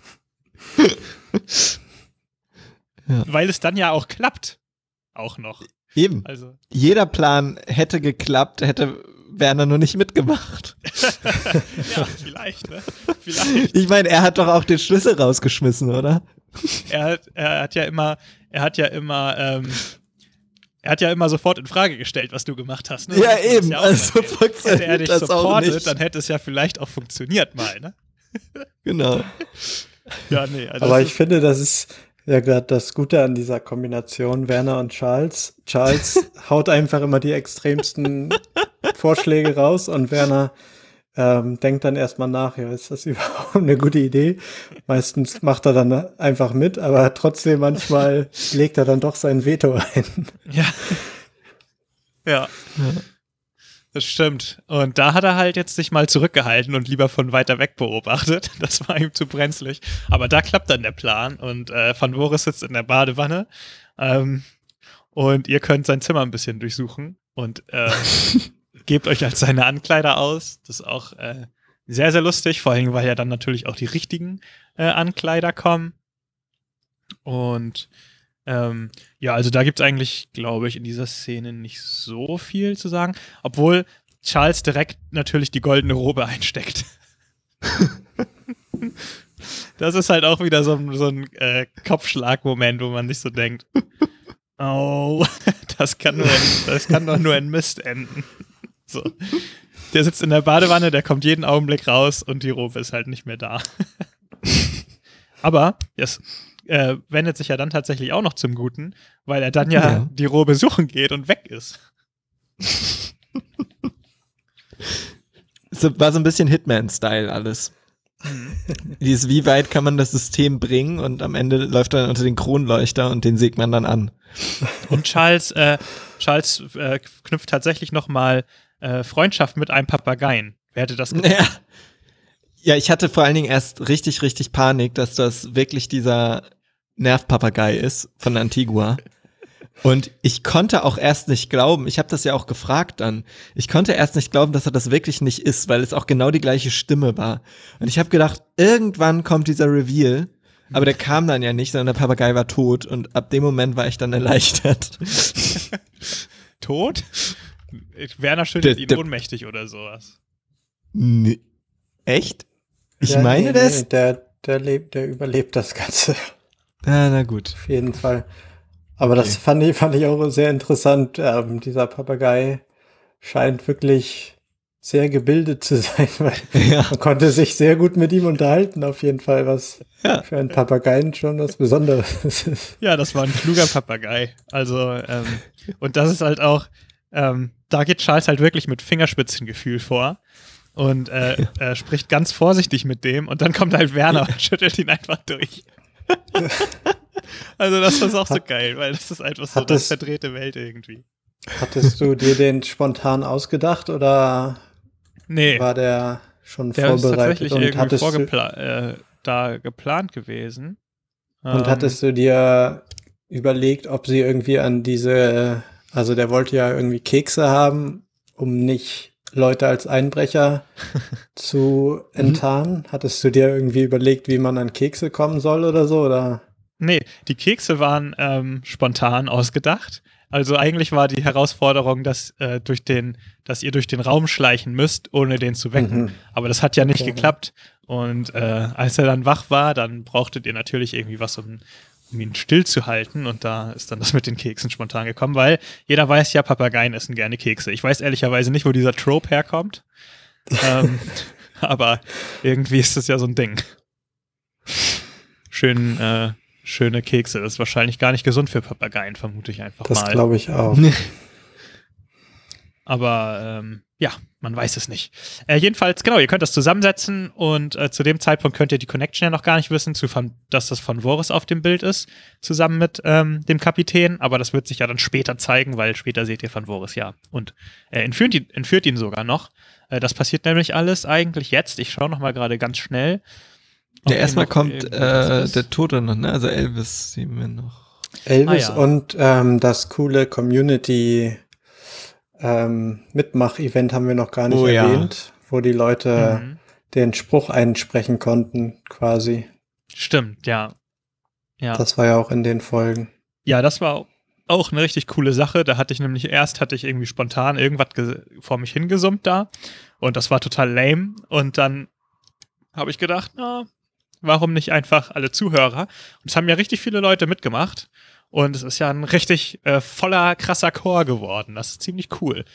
Ja. Weil es dann ja auch klappt. Auch noch. Eben. Also. Jeder Plan hätte geklappt, hätte Werner nur nicht mitgemacht. ja, vielleicht, ne? Vielleicht. Ich meine, er hat doch auch den Schlüssel rausgeschmissen, oder? er hat, er hat ja immer, er hat ja immer, ähm, er hat ja immer sofort in Frage gestellt, was du gemacht hast. Ne? Ja, eben. Ja also hätte er dich das supportet, dann hätte es ja vielleicht auch funktioniert mal, ne? Genau. ja, nee. Also Aber ich finde, das ist ja gerade das Gute an dieser Kombination Werner und Charles. Charles haut einfach immer die extremsten Vorschläge raus und Werner ähm, denkt dann erstmal nach, ja, ist das überhaupt eine gute Idee? Meistens macht er dann einfach mit, aber trotzdem manchmal legt er dann doch sein Veto ein. Ja. Ja. Das stimmt. Und da hat er halt jetzt sich mal zurückgehalten und lieber von weiter weg beobachtet. Das war ihm zu brenzlig. Aber da klappt dann der Plan und äh, Van Voris sitzt in der Badewanne. Ähm, und ihr könnt sein Zimmer ein bisschen durchsuchen. Und äh, gebt euch als seine Ankleider aus. Das ist auch äh, sehr, sehr lustig, vor allem, weil ja dann natürlich auch die richtigen äh, Ankleider kommen. Und ähm, ja, also da gibt es eigentlich, glaube ich, in dieser Szene nicht so viel zu sagen. Obwohl Charles direkt natürlich die goldene Robe einsteckt. das ist halt auch wieder so, so ein äh, Kopfschlagmoment, wo man sich so denkt, oh, das kann, nur in, das kann doch nur in Mist enden. So. Der sitzt in der Badewanne, der kommt jeden Augenblick raus und die Robe ist halt nicht mehr da. Aber es äh, wendet sich ja dann tatsächlich auch noch zum Guten, weil er dann ja, ja. die Robe suchen geht und weg ist. so, war so ein bisschen Hitman-Style alles. Mhm. Dieses, wie weit kann man das System bringen und am Ende läuft er unter den Kronleuchter und den sägt man dann an. Und Charles, äh, Charles äh, knüpft tatsächlich noch mal äh, Freundschaft mit einem Papageien. Wer hätte das gedacht? Ja. ja, ich hatte vor allen Dingen erst richtig, richtig Panik, dass das wirklich dieser Nervpapagei ist von Antigua. Und ich konnte auch erst nicht glauben, ich habe das ja auch gefragt dann, ich konnte erst nicht glauben, dass er das wirklich nicht ist, weil es auch genau die gleiche Stimme war. Und ich habe gedacht, irgendwann kommt dieser Reveal, aber der kam dann ja nicht, sondern der Papagei war tot und ab dem Moment war ich dann erleichtert. tot? Werner schüttelt der, ihn der, ohnmächtig oder sowas. Nee. Echt? Ich ja, meine nee, das. Nee, der, der lebt, der überlebt das Ganze. Ah, na gut. Auf jeden Fall. Aber okay. das fand ich, fand ich auch sehr interessant. Ähm, dieser Papagei scheint wirklich sehr gebildet zu sein, weil ja. man konnte sich sehr gut mit ihm unterhalten, auf jeden Fall, was ja. für ein Papageien schon was Besonderes ist. Ja, das war ein kluger Papagei. Also, ähm, und das ist halt auch, ähm, da geht Charles halt wirklich mit Fingerspitzengefühl vor und äh, er spricht ganz vorsichtig mit dem und dann kommt halt Werner und schüttelt ihn einfach durch. also das ist auch so geil, weil das ist einfach so das verdrehte Welt irgendwie. Hattest du dir den spontan ausgedacht oder nee. war der schon der vorbereitet? Ist tatsächlich und irgendwie vorgepla äh, da geplant gewesen. Und ähm, hattest du dir überlegt, ob sie irgendwie an diese also der wollte ja irgendwie Kekse haben, um nicht Leute als Einbrecher zu mhm. enttarnen? Hattest du dir irgendwie überlegt, wie man an Kekse kommen soll oder so? Oder? Nee, die Kekse waren ähm, spontan ausgedacht. Also eigentlich war die Herausforderung, dass, äh, durch den, dass ihr durch den Raum schleichen müsst, ohne den zu wecken. Mhm. Aber das hat ja nicht okay. geklappt. Und äh, als er dann wach war, dann brauchtet ihr natürlich irgendwie was, um ihn stillzuhalten. Und da ist dann das mit den Keksen spontan gekommen, weil jeder weiß ja, Papageien essen gerne Kekse. Ich weiß ehrlicherweise nicht, wo dieser Trope herkommt. ähm, aber irgendwie ist das ja so ein Ding. Schön äh, schöne Kekse. Das ist wahrscheinlich gar nicht gesund für Papageien, vermute ich einfach das mal. Das glaube ich auch. Aber ähm, ja, man weiß es nicht. Äh, jedenfalls, genau, ihr könnt das zusammensetzen und äh, zu dem Zeitpunkt könnt ihr die Connection ja noch gar nicht wissen, zu von, dass das von Voris auf dem Bild ist, zusammen mit ähm, dem Kapitän. Aber das wird sich ja dann später zeigen, weil später seht ihr von Voris ja. Und er entführt ihn, entführt ihn sogar noch. Äh, das passiert nämlich alles eigentlich jetzt. Ich schaue noch mal gerade ganz schnell. Ja, erstmal kommt äh, der Tote noch, ne? Also Elvis sehen wir noch. Elvis ah, ja. und ähm, das coole Community ähm, Mitmach-Event haben wir noch gar nicht oh, erwähnt, ja. wo die Leute mhm. den Spruch einsprechen konnten, quasi. Stimmt, ja. ja. Das war ja auch in den Folgen. Ja, das war auch eine richtig coole Sache. Da hatte ich nämlich erst hatte ich irgendwie spontan irgendwas vor mich hingesummt da und das war total lame und dann habe ich gedacht, na, warum nicht einfach alle Zuhörer? Und es haben ja richtig viele Leute mitgemacht. Und es ist ja ein richtig äh, voller, krasser Chor geworden. Das ist ziemlich cool.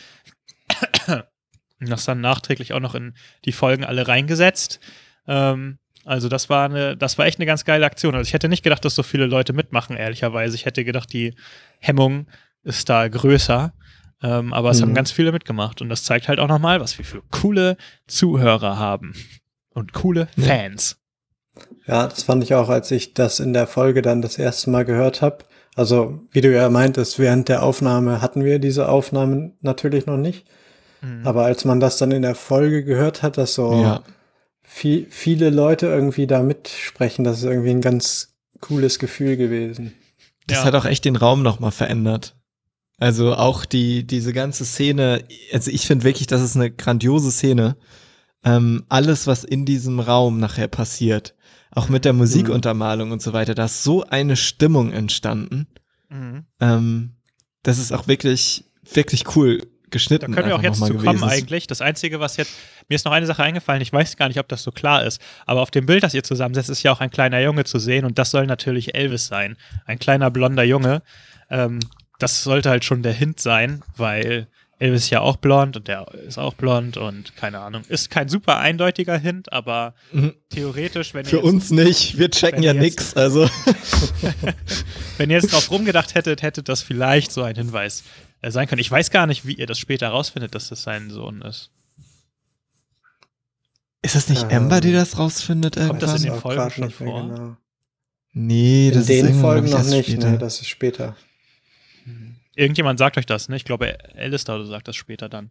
Und das dann nachträglich auch noch in die Folgen alle reingesetzt. Ähm, also das war eine, das war echt eine ganz geile Aktion. Also ich hätte nicht gedacht, dass so viele Leute mitmachen, ehrlicherweise. Ich hätte gedacht, die Hemmung ist da größer. Ähm, aber es mhm. haben ganz viele mitgemacht. Und das zeigt halt auch nochmal, was wir für coole Zuhörer haben. Und coole Fans. Ja, das fand ich auch, als ich das in der Folge dann das erste Mal gehört habe. Also, wie du ja meintest, während der Aufnahme hatten wir diese Aufnahmen natürlich noch nicht. Mhm. Aber als man das dann in der Folge gehört hat, dass so ja. viel, viele Leute irgendwie da mitsprechen, das ist irgendwie ein ganz cooles Gefühl gewesen. Das ja. hat auch echt den Raum nochmal verändert. Also auch die, diese ganze Szene, also ich finde wirklich, das ist eine grandiose Szene. Ähm, alles, was in diesem Raum nachher passiert, auch mit der Musikuntermalung mhm. und so weiter, da ist so eine Stimmung entstanden. Mhm. Ähm, das ist auch wirklich, wirklich cool geschnitten. Da können wir auch jetzt zu kommen eigentlich. Das Einzige, was jetzt, mir ist noch eine Sache eingefallen, ich weiß gar nicht, ob das so klar ist, aber auf dem Bild, das ihr zusammensetzt, ist ja auch ein kleiner Junge zu sehen und das soll natürlich Elvis sein. Ein kleiner blonder Junge. Ähm, das sollte halt schon der Hint sein, weil Elvis ist ja auch blond und der ist auch blond und keine Ahnung. Ist kein super eindeutiger Hint, aber mhm. theoretisch, wenn Für uns nicht, wir checken ja nix, also. wenn ihr jetzt drauf rumgedacht hättet, hätte das vielleicht so ein Hinweis äh, sein können. Ich weiß gar nicht, wie ihr das später rausfindet, dass das sein Sohn ist. Ist das nicht ähm, Amber, die das rausfindet? Kommt das in den Folgen schon vor? Genau. Nee, das in ist den Folgen noch nicht, später. nee, das ist später. Irgendjemand sagt euch das, ne? Ich glaube, Alistair sagt das später dann.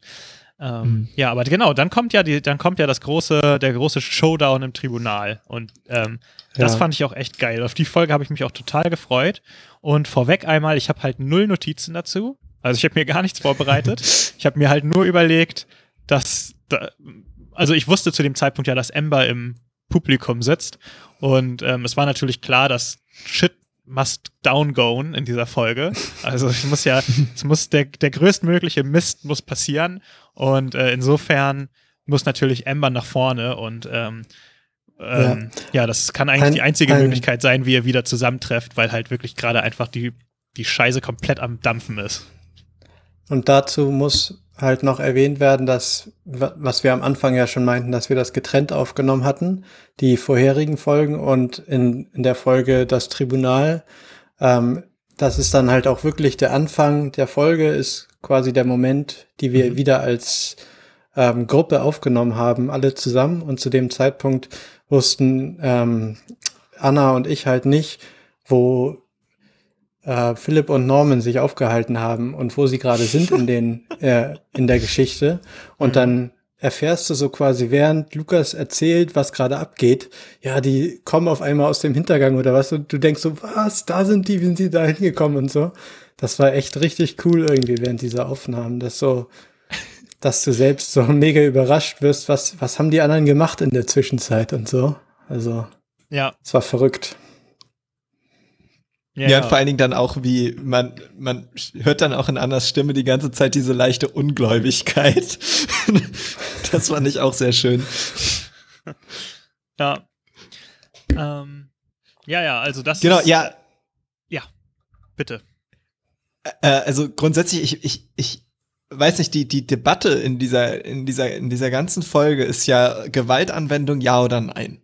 Ähm, mhm. Ja, aber genau, dann kommt ja die, dann kommt ja das große, der große Showdown im Tribunal. Und ähm, das ja. fand ich auch echt geil. Auf die Folge habe ich mich auch total gefreut. Und vorweg einmal, ich habe halt null Notizen dazu. Also ich habe mir gar nichts vorbereitet. ich habe mir halt nur überlegt, dass, da, also ich wusste zu dem Zeitpunkt ja, dass Ember im Publikum sitzt. Und ähm, es war natürlich klar, dass Shit must downgoen in dieser Folge. Also es muss ja, es muss der, der größtmögliche Mist muss passieren und äh, insofern muss natürlich Amber nach vorne und ähm, ähm, ja. ja. das kann eigentlich ein, die einzige ein, Möglichkeit sein, wie ihr wieder zusammentrefft, weil halt wirklich gerade einfach die, die Scheiße komplett am Dampfen ist. Und dazu muss halt noch erwähnt werden, dass, was wir am Anfang ja schon meinten, dass wir das getrennt aufgenommen hatten, die vorherigen Folgen und in, in der Folge das Tribunal. Ähm, das ist dann halt auch wirklich der Anfang der Folge, ist quasi der Moment, die wir mhm. wieder als ähm, Gruppe aufgenommen haben, alle zusammen. Und zu dem Zeitpunkt wussten ähm, Anna und ich halt nicht, wo äh, Philipp und Norman sich aufgehalten haben und wo sie gerade sind in den äh, in der Geschichte und dann erfährst du so quasi während Lukas erzählt, was gerade abgeht, ja, die kommen auf einmal aus dem Hintergang oder was und du denkst so, was, da sind die, wie sind sie da hingekommen und so. Das war echt richtig cool irgendwie während dieser Aufnahmen, das so dass du selbst so mega überrascht wirst, was, was haben die anderen gemacht in der Zwischenzeit und so. Also, ja. Es war verrückt. Ja, ja, und vor allen Dingen dann auch, wie man, man hört dann auch in Annas Stimme die ganze Zeit diese leichte Ungläubigkeit. das fand ich auch sehr schön. Ja. Ähm, ja, ja, also das Genau, ist, ja. Ja, bitte. Äh, also grundsätzlich, ich, ich, ich weiß nicht, die, die Debatte in dieser, in dieser, in dieser ganzen Folge ist ja Gewaltanwendung ja oder nein.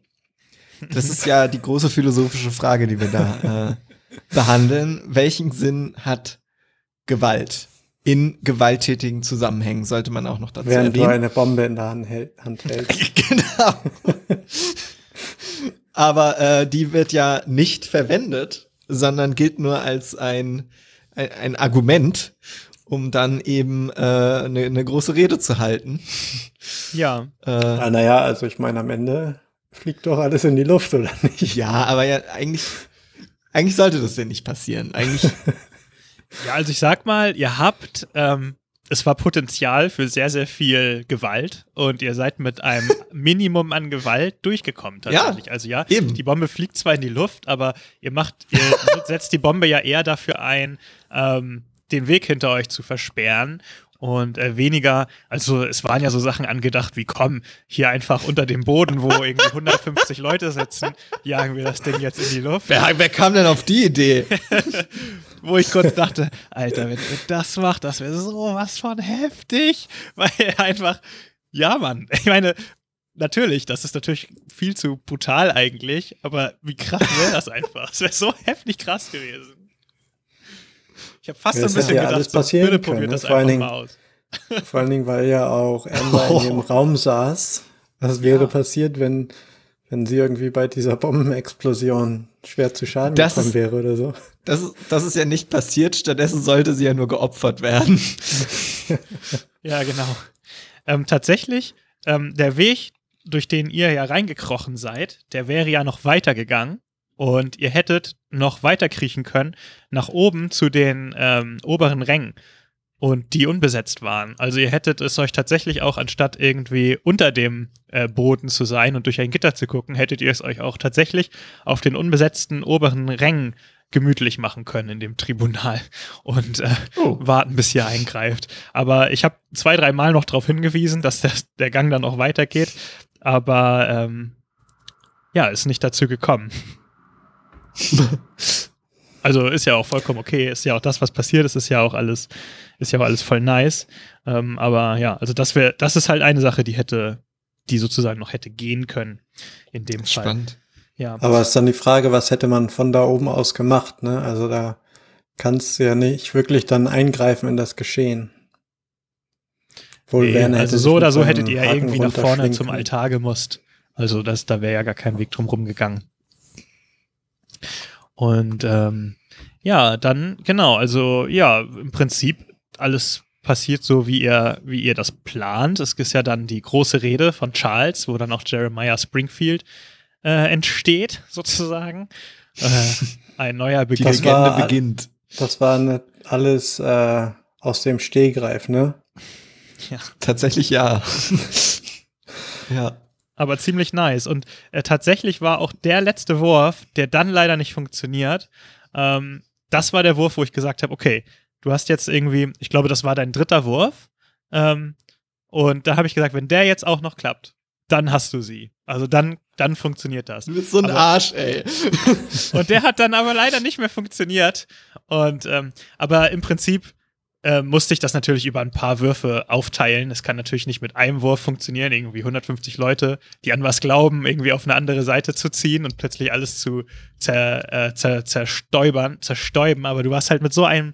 Das ist ja die große philosophische Frage, die wir da äh, behandeln. Welchen Sinn hat Gewalt? In gewalttätigen Zusammenhängen sollte man auch noch dazu Während erwähnen. du eine Bombe in der Hand, Hand hältst. genau. Aber äh, die wird ja nicht verwendet, sondern gilt nur als ein, ein, ein Argument, um dann eben eine äh, ne, ne große Rede zu halten. Ja. Äh, ah, naja, also ich meine, am Ende fliegt doch alles in die Luft, oder nicht? Ja, aber ja, eigentlich eigentlich sollte das denn nicht passieren. Eigentlich. ja, also ich sag mal, ihr habt, ähm, es war Potenzial für sehr, sehr viel Gewalt und ihr seid mit einem Minimum an Gewalt durchgekommen tatsächlich. Ja, also ja, eben. die Bombe fliegt zwar in die Luft, aber ihr macht, ihr setzt die Bombe ja eher dafür ein, ähm, den Weg hinter euch zu versperren und äh, weniger, also es waren ja so Sachen angedacht wie, komm, hier einfach unter dem Boden, wo irgendwie 150 Leute sitzen, jagen wir das Ding jetzt in die Luft. Wer, wer kam denn auf die Idee? wo ich kurz dachte, Alter, wenn ihr das macht, das wäre so was von heftig, weil einfach, ja, Mann, ich meine, natürlich, das ist natürlich viel zu brutal eigentlich, aber wie krass wäre das einfach? Es wäre so heftig krass gewesen. Ich habe fast ja, ein bisschen ja gedacht, alles passieren bitte können, probiert ne? das vor einfach Dingen, mal aus. Vor allen Dingen, weil ja auch Amber oh. in dem Raum saß. Was wäre ja. passiert, wenn, wenn sie irgendwie bei dieser Bombenexplosion schwer zu Schaden das gekommen ist, wäre oder so? Das ist, das ist ja nicht passiert, stattdessen sollte sie ja nur geopfert werden. ja, genau. Ähm, tatsächlich, ähm, der Weg, durch den ihr ja reingekrochen seid, der wäre ja noch weitergegangen und ihr hättet noch weiter kriechen können nach oben zu den ähm, oberen Rängen und die unbesetzt waren. Also ihr hättet es euch tatsächlich auch, anstatt irgendwie unter dem äh, Boden zu sein und durch ein Gitter zu gucken, hättet ihr es euch auch tatsächlich auf den unbesetzten oberen Rängen gemütlich machen können in dem Tribunal und äh, oh. warten, bis ihr eingreift. Aber ich habe zwei, drei Mal noch darauf hingewiesen, dass der, der Gang dann auch weitergeht. Aber ähm, ja, ist nicht dazu gekommen. also ist ja auch vollkommen okay, ist ja auch das, was passiert ist, ist ja auch alles, ist ja auch alles voll nice. Ähm, aber ja, also das wäre, das ist halt eine Sache, die hätte, die sozusagen noch hätte gehen können in dem Fall. Spannend. Ja. Aber ist dann die Frage, was hätte man von da oben aus gemacht, ne? Also da kannst du ja nicht wirklich dann eingreifen in das Geschehen. Wohl nee, also so oder so hättet ihr ja irgendwie nach vorne zum Altar gemusst. Also das, da wäre ja gar kein Weg drum rumgegangen. Und ähm, ja, dann, genau, also ja, im Prinzip alles passiert so, wie ihr, wie ihr das plant. Es ist ja dann die große Rede von Charles, wo dann auch Jeremiah Springfield äh, entsteht, sozusagen. Äh, ein neuer Beginn. Die Legende war, beginnt. Das war ne, alles äh, aus dem Stehgreif, ne? Ja. Tatsächlich ja. ja aber ziemlich nice. Und äh, tatsächlich war auch der letzte Wurf, der dann leider nicht funktioniert, ähm, das war der Wurf, wo ich gesagt habe, okay, du hast jetzt irgendwie, ich glaube, das war dein dritter Wurf. Ähm, und da habe ich gesagt, wenn der jetzt auch noch klappt, dann hast du sie. Also dann, dann funktioniert das. Du bist so ein aber, Arsch, ey. und der hat dann aber leider nicht mehr funktioniert. Und ähm, aber im Prinzip äh, musste ich das natürlich über ein paar Würfe aufteilen. Es kann natürlich nicht mit einem Wurf funktionieren, irgendwie 150 Leute, die an was glauben, irgendwie auf eine andere Seite zu ziehen und plötzlich alles zu zer, äh, zer, zerstäubern, zerstäuben. Aber du warst halt mit so einem,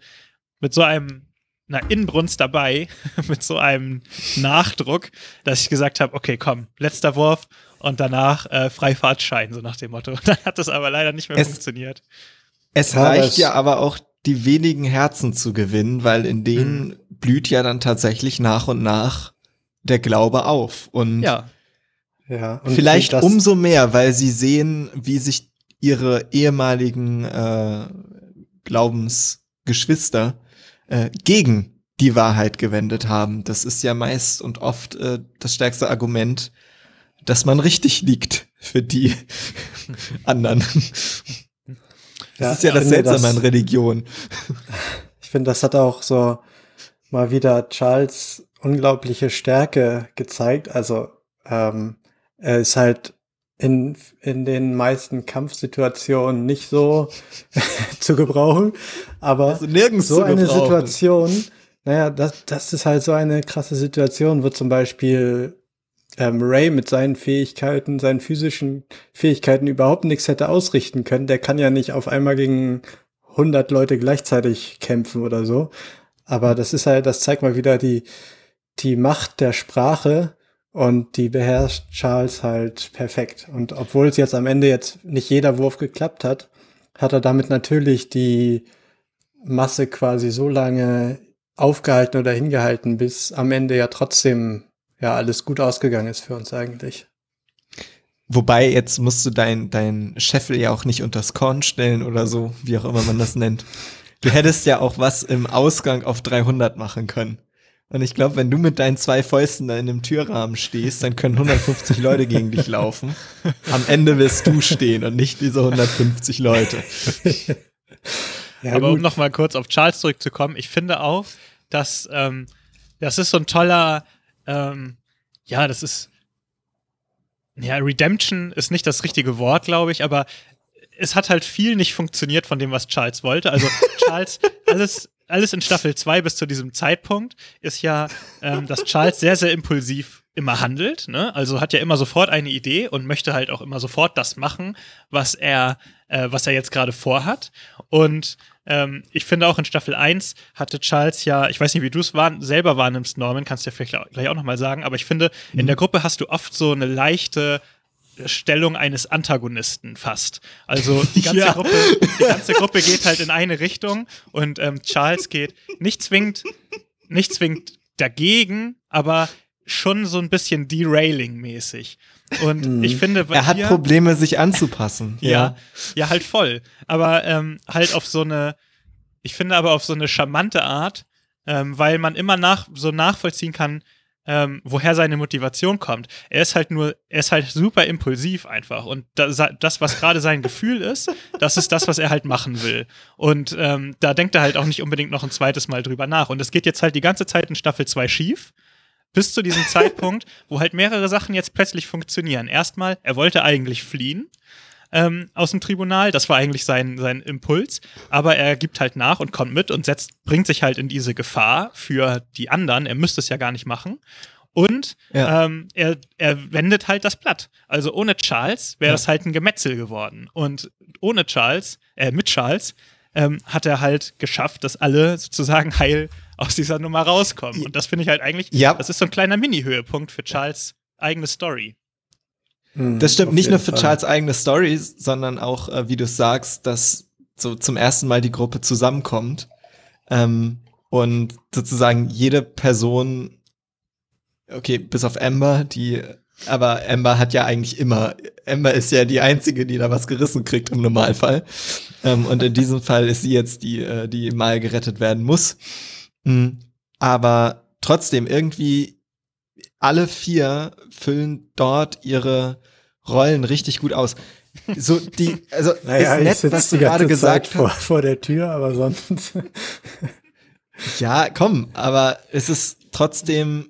mit so einem einer Inbrunst dabei, mit so einem Nachdruck, dass ich gesagt habe, okay, komm, letzter Wurf und danach äh, Freifahrtschein, so nach dem Motto. Dann hat das aber leider nicht mehr es, funktioniert. Es reicht ja aber auch die wenigen Herzen zu gewinnen, weil in denen mhm. blüht ja dann tatsächlich nach und nach der Glaube auf. Und, ja. Ja, und vielleicht umso mehr, weil sie sehen, wie sich ihre ehemaligen äh, Glaubensgeschwister äh, gegen die Wahrheit gewendet haben. Das ist ja meist und oft äh, das stärkste Argument, dass man richtig liegt für die anderen. Das ja, ist ja das Seltsame an Religion. Ich finde, das hat auch so mal wieder Charles unglaubliche Stärke gezeigt. Also ähm, er ist halt in, in den meisten Kampfsituationen nicht so zu gebrauchen. Aber also nirgends so eine Situation, naja, das, das ist halt so eine krasse Situation, wo zum Beispiel ähm, Ray mit seinen Fähigkeiten, seinen physischen Fähigkeiten überhaupt nichts hätte ausrichten können. Der kann ja nicht auf einmal gegen 100 Leute gleichzeitig kämpfen oder so. Aber das ist halt, das zeigt mal wieder die, die Macht der Sprache und die beherrscht Charles halt perfekt. Und obwohl es jetzt am Ende jetzt nicht jeder Wurf geklappt hat, hat er damit natürlich die Masse quasi so lange aufgehalten oder hingehalten, bis am Ende ja trotzdem ja alles gut ausgegangen ist für uns eigentlich. Wobei, jetzt musst du dein, dein Scheffel ja auch nicht unters Korn stellen oder so, wie auch immer man das nennt. Du hättest ja auch was im Ausgang auf 300 machen können. Und ich glaube, wenn du mit deinen zwei Fäusten da in einem Türrahmen stehst, dann können 150 Leute gegen dich laufen. Am Ende wirst du stehen und nicht diese 150 Leute. Ja, Aber gut. um nochmal kurz auf Charles zurückzukommen, ich finde auch, dass ähm, das ist so ein toller, ähm, ja, das ist, ja, Redemption ist nicht das richtige Wort, glaube ich, aber es hat halt viel nicht funktioniert von dem, was Charles wollte. Also Charles, alles, alles in Staffel 2 bis zu diesem Zeitpunkt ist ja, ähm, dass Charles sehr, sehr impulsiv immer handelt. Ne? Also hat ja immer sofort eine Idee und möchte halt auch immer sofort das machen, was er, äh, was er jetzt gerade vorhat. Und ähm, ich finde auch in Staffel 1 hatte Charles ja, ich weiß nicht, wie du es selber wahrnimmst, Norman, kannst du ja vielleicht gleich auch nochmal sagen, aber ich finde, mhm. in der Gruppe hast du oft so eine leichte Stellung eines Antagonisten fast. Also die ganze, ja. Gruppe, die ganze Gruppe geht halt in eine Richtung und ähm, Charles geht nicht zwingend, nicht zwingend dagegen, aber schon so ein bisschen derailing-mäßig. Und mhm. ich finde, er hat hier, Probleme, sich anzupassen. ja, ja, ja, halt voll. Aber ähm, halt auf so eine, ich finde aber auf so eine charmante Art, ähm, weil man immer nach so nachvollziehen kann, ähm, woher seine Motivation kommt. Er ist halt nur, er ist halt super impulsiv einfach. Und das, das was gerade sein Gefühl ist, das ist das, was er halt machen will. Und ähm, da denkt er halt auch nicht unbedingt noch ein zweites Mal drüber nach. Und es geht jetzt halt die ganze Zeit in Staffel 2 schief. Bis zu diesem Zeitpunkt, wo halt mehrere Sachen jetzt plötzlich funktionieren. Erstmal, er wollte eigentlich fliehen ähm, aus dem Tribunal. Das war eigentlich sein, sein Impuls. Aber er gibt halt nach und kommt mit und setzt, bringt sich halt in diese Gefahr für die anderen. Er müsste es ja gar nicht machen. Und ja. ähm, er, er wendet halt das Blatt. Also ohne Charles wäre ja. das halt ein Gemetzel geworden. Und ohne Charles, äh, mit Charles, ähm, hat er halt geschafft, dass alle sozusagen heil aus dieser Nummer rauskommen. Und das finde ich halt eigentlich, ja. das ist so ein kleiner Mini-Höhepunkt für Charles' eigene Story. Mhm, das stimmt nicht nur für Fall. Charles eigene Story, sondern auch, äh, wie du sagst, dass so zum ersten Mal die Gruppe zusammenkommt ähm, und sozusagen jede Person, okay, bis auf Amber, die, aber Amber hat ja eigentlich immer, Amber ist ja die einzige, die da was gerissen kriegt im Normalfall. Ähm, und in diesem Fall ist sie jetzt die, äh, die mal gerettet werden muss. Mhm. Aber trotzdem irgendwie alle vier füllen dort ihre Rollen richtig gut aus. So die, also naja, ist nett, was du gerade gesagt hast. Vor, vor der Tür, aber sonst. ja, komm, aber es ist trotzdem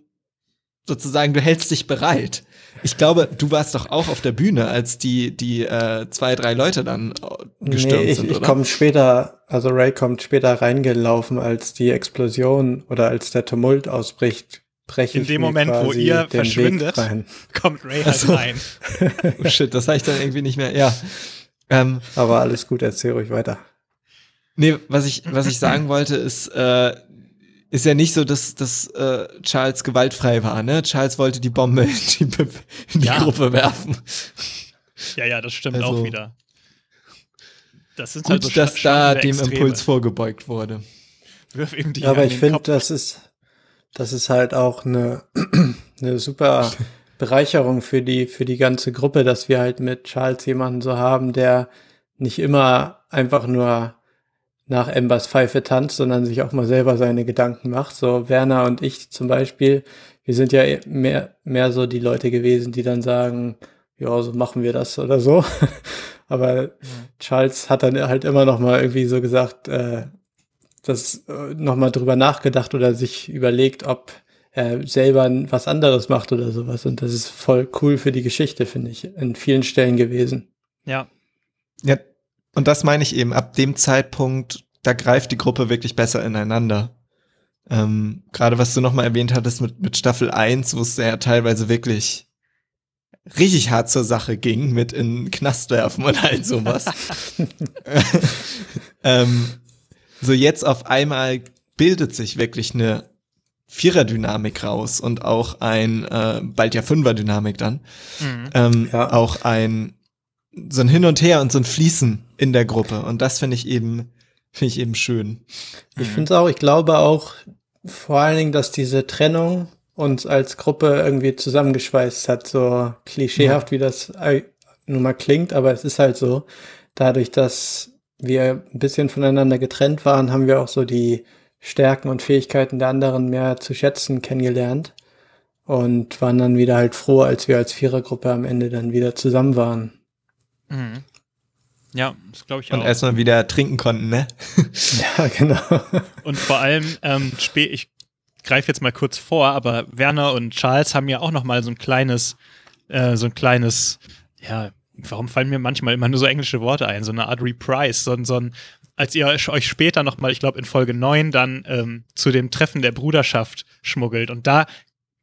sozusagen, du hältst dich bereit. Ich glaube, du warst doch auch auf der Bühne, als die die äh, zwei drei Leute dann gestürmt nee, ich, sind, oder? Ich komme später, also Ray kommt später reingelaufen, als die Explosion oder als der Tumult ausbricht breche In dem Moment, wo ihr verschwindet, kommt Ray halt also, rein. oh shit, das habe ich dann irgendwie nicht mehr. Ja. Ähm, Aber alles gut, erzähl ruhig weiter. Nee, was ich, was ich sagen wollte, ist, äh, ist ja nicht so, dass, dass äh, Charles gewaltfrei war, ne? Charles wollte die Bombe in die, in die ja. Gruppe werfen. Ja, ja, das stimmt also, auch wieder. Das ist halt gut, so dass da dem Extreme. Impuls vorgebeugt wurde. Wirf ihm die Aber ich finde, das ist, das ist halt auch eine, eine super Bereicherung für die, für die ganze Gruppe, dass wir halt mit Charles jemanden so haben, der nicht immer einfach nur nach Embers Pfeife tanzt, sondern sich auch mal selber seine Gedanken macht. So Werner und ich zum Beispiel, wir sind ja mehr, mehr so die Leute gewesen, die dann sagen, ja, so machen wir das oder so. Aber ja. Charles hat dann halt immer noch mal irgendwie so gesagt, äh, das äh, noch mal drüber nachgedacht oder sich überlegt, ob er selber was anderes macht oder sowas. Und das ist voll cool für die Geschichte, finde ich, in vielen Stellen gewesen. Ja. Ja, und das meine ich eben, ab dem Zeitpunkt, da greift die Gruppe wirklich besser ineinander. Ähm, Gerade was du noch mal erwähnt hattest mit, mit Staffel 1, wo es ja teilweise wirklich richtig hart zur Sache ging, mit in den Knast werfen und all sowas. ähm, so jetzt auf einmal bildet sich wirklich eine Vierer-Dynamik raus und auch ein, äh, bald ja Fünfer-Dynamik dann. Mhm. Ähm, ja. Auch ein, so ein Hin und Her und so ein Fließen in der Gruppe. Und das finde ich eben, finde ich eben schön. Ich finde es auch, ich glaube auch vor allen Dingen, dass diese Trennung uns als Gruppe irgendwie zusammengeschweißt hat, so klischeehaft, ja. wie das nun mal klingt, aber es ist halt so. Dadurch, dass wir ein bisschen voneinander getrennt waren, haben wir auch so die Stärken und Fähigkeiten der anderen mehr zu schätzen kennengelernt und waren dann wieder halt froh, als wir als Vierergruppe am Ende dann wieder zusammen waren. Mhm. Ja, das glaube ich und auch. Und erstmal wieder trinken konnten, ne? ja, genau. Und vor allem, ähm, ich greife jetzt mal kurz vor, aber Werner und Charles haben ja auch noch mal so ein kleines, äh, so ein kleines, ja, warum fallen mir manchmal immer nur so englische Worte ein, so eine Art Reprise, so, so ein, als ihr euch später noch mal, ich glaube in Folge 9 dann ähm, zu dem Treffen der Bruderschaft schmuggelt und da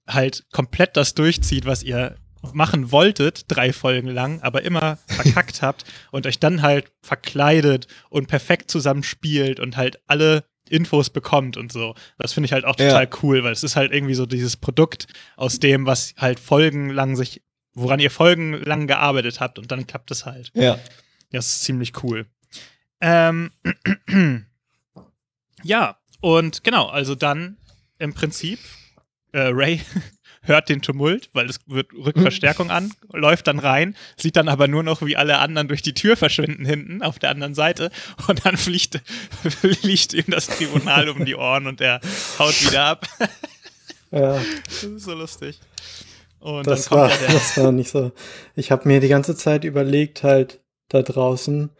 halt komplett das durchzieht, was ihr machen wolltet, drei Folgen lang, aber immer verkackt habt und euch dann halt verkleidet und perfekt zusammenspielt und halt alle Infos bekommt und so. Das finde ich halt auch total ja. cool, weil es ist halt irgendwie so dieses Produkt aus dem, was halt folgenlang sich, woran ihr folgenlang gearbeitet habt und dann klappt es halt. Ja. Das ist ziemlich cool. Ähm, ja, und genau, also dann im Prinzip, äh, Ray hört den Tumult, weil es wird Rückverstärkung an, läuft dann rein, sieht dann aber nur noch, wie alle anderen durch die Tür verschwinden hinten auf der anderen Seite und dann fliegt, fliegt ihm das Tribunal um die Ohren und er haut wieder ab. Ja. Das ist so lustig. Und das, war, das war nicht so. Ich habe mir die ganze Zeit überlegt, halt da draußen,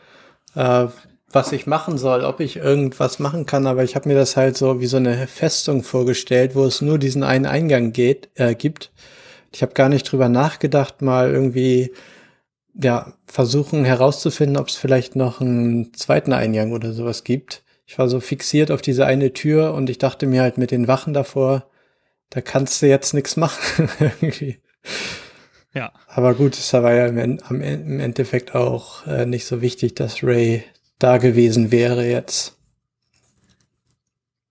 äh, was ich machen soll, ob ich irgendwas machen kann, aber ich habe mir das halt so wie so eine Festung vorgestellt, wo es nur diesen einen Eingang geht, äh, gibt. Ich habe gar nicht drüber nachgedacht, mal irgendwie ja versuchen herauszufinden, ob es vielleicht noch einen zweiten Eingang oder sowas gibt. Ich war so fixiert auf diese eine Tür und ich dachte mir halt mit den Wachen davor, da kannst du jetzt nichts machen irgendwie. Ja. Aber gut, es war ja im, Endeffekt auch äh, nicht so wichtig, dass Ray da gewesen wäre jetzt.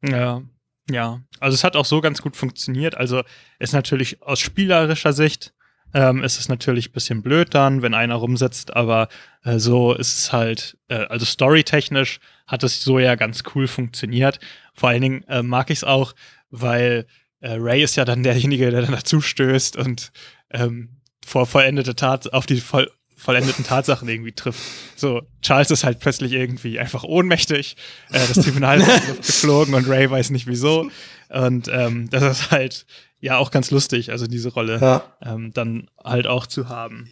Ja, ja. Also es hat auch so ganz gut funktioniert. Also ist natürlich aus spielerischer Sicht ähm, ist es natürlich ein bisschen blöd dann, wenn einer rumsitzt, aber äh, so ist es halt, äh, also storytechnisch hat es so ja ganz cool funktioniert. Vor allen Dingen äh, mag ich es auch, weil äh, Ray ist ja dann derjenige, der dann dazu stößt und ähm, vor vollendete Tat auf die voll vollendeten Tatsachen irgendwie trifft. So, Charles ist halt plötzlich irgendwie einfach ohnmächtig, äh, das Tribunal ist geflogen und Ray weiß nicht wieso. Und ähm, das ist halt ja auch ganz lustig, also diese Rolle ja. ähm, dann halt auch zu haben.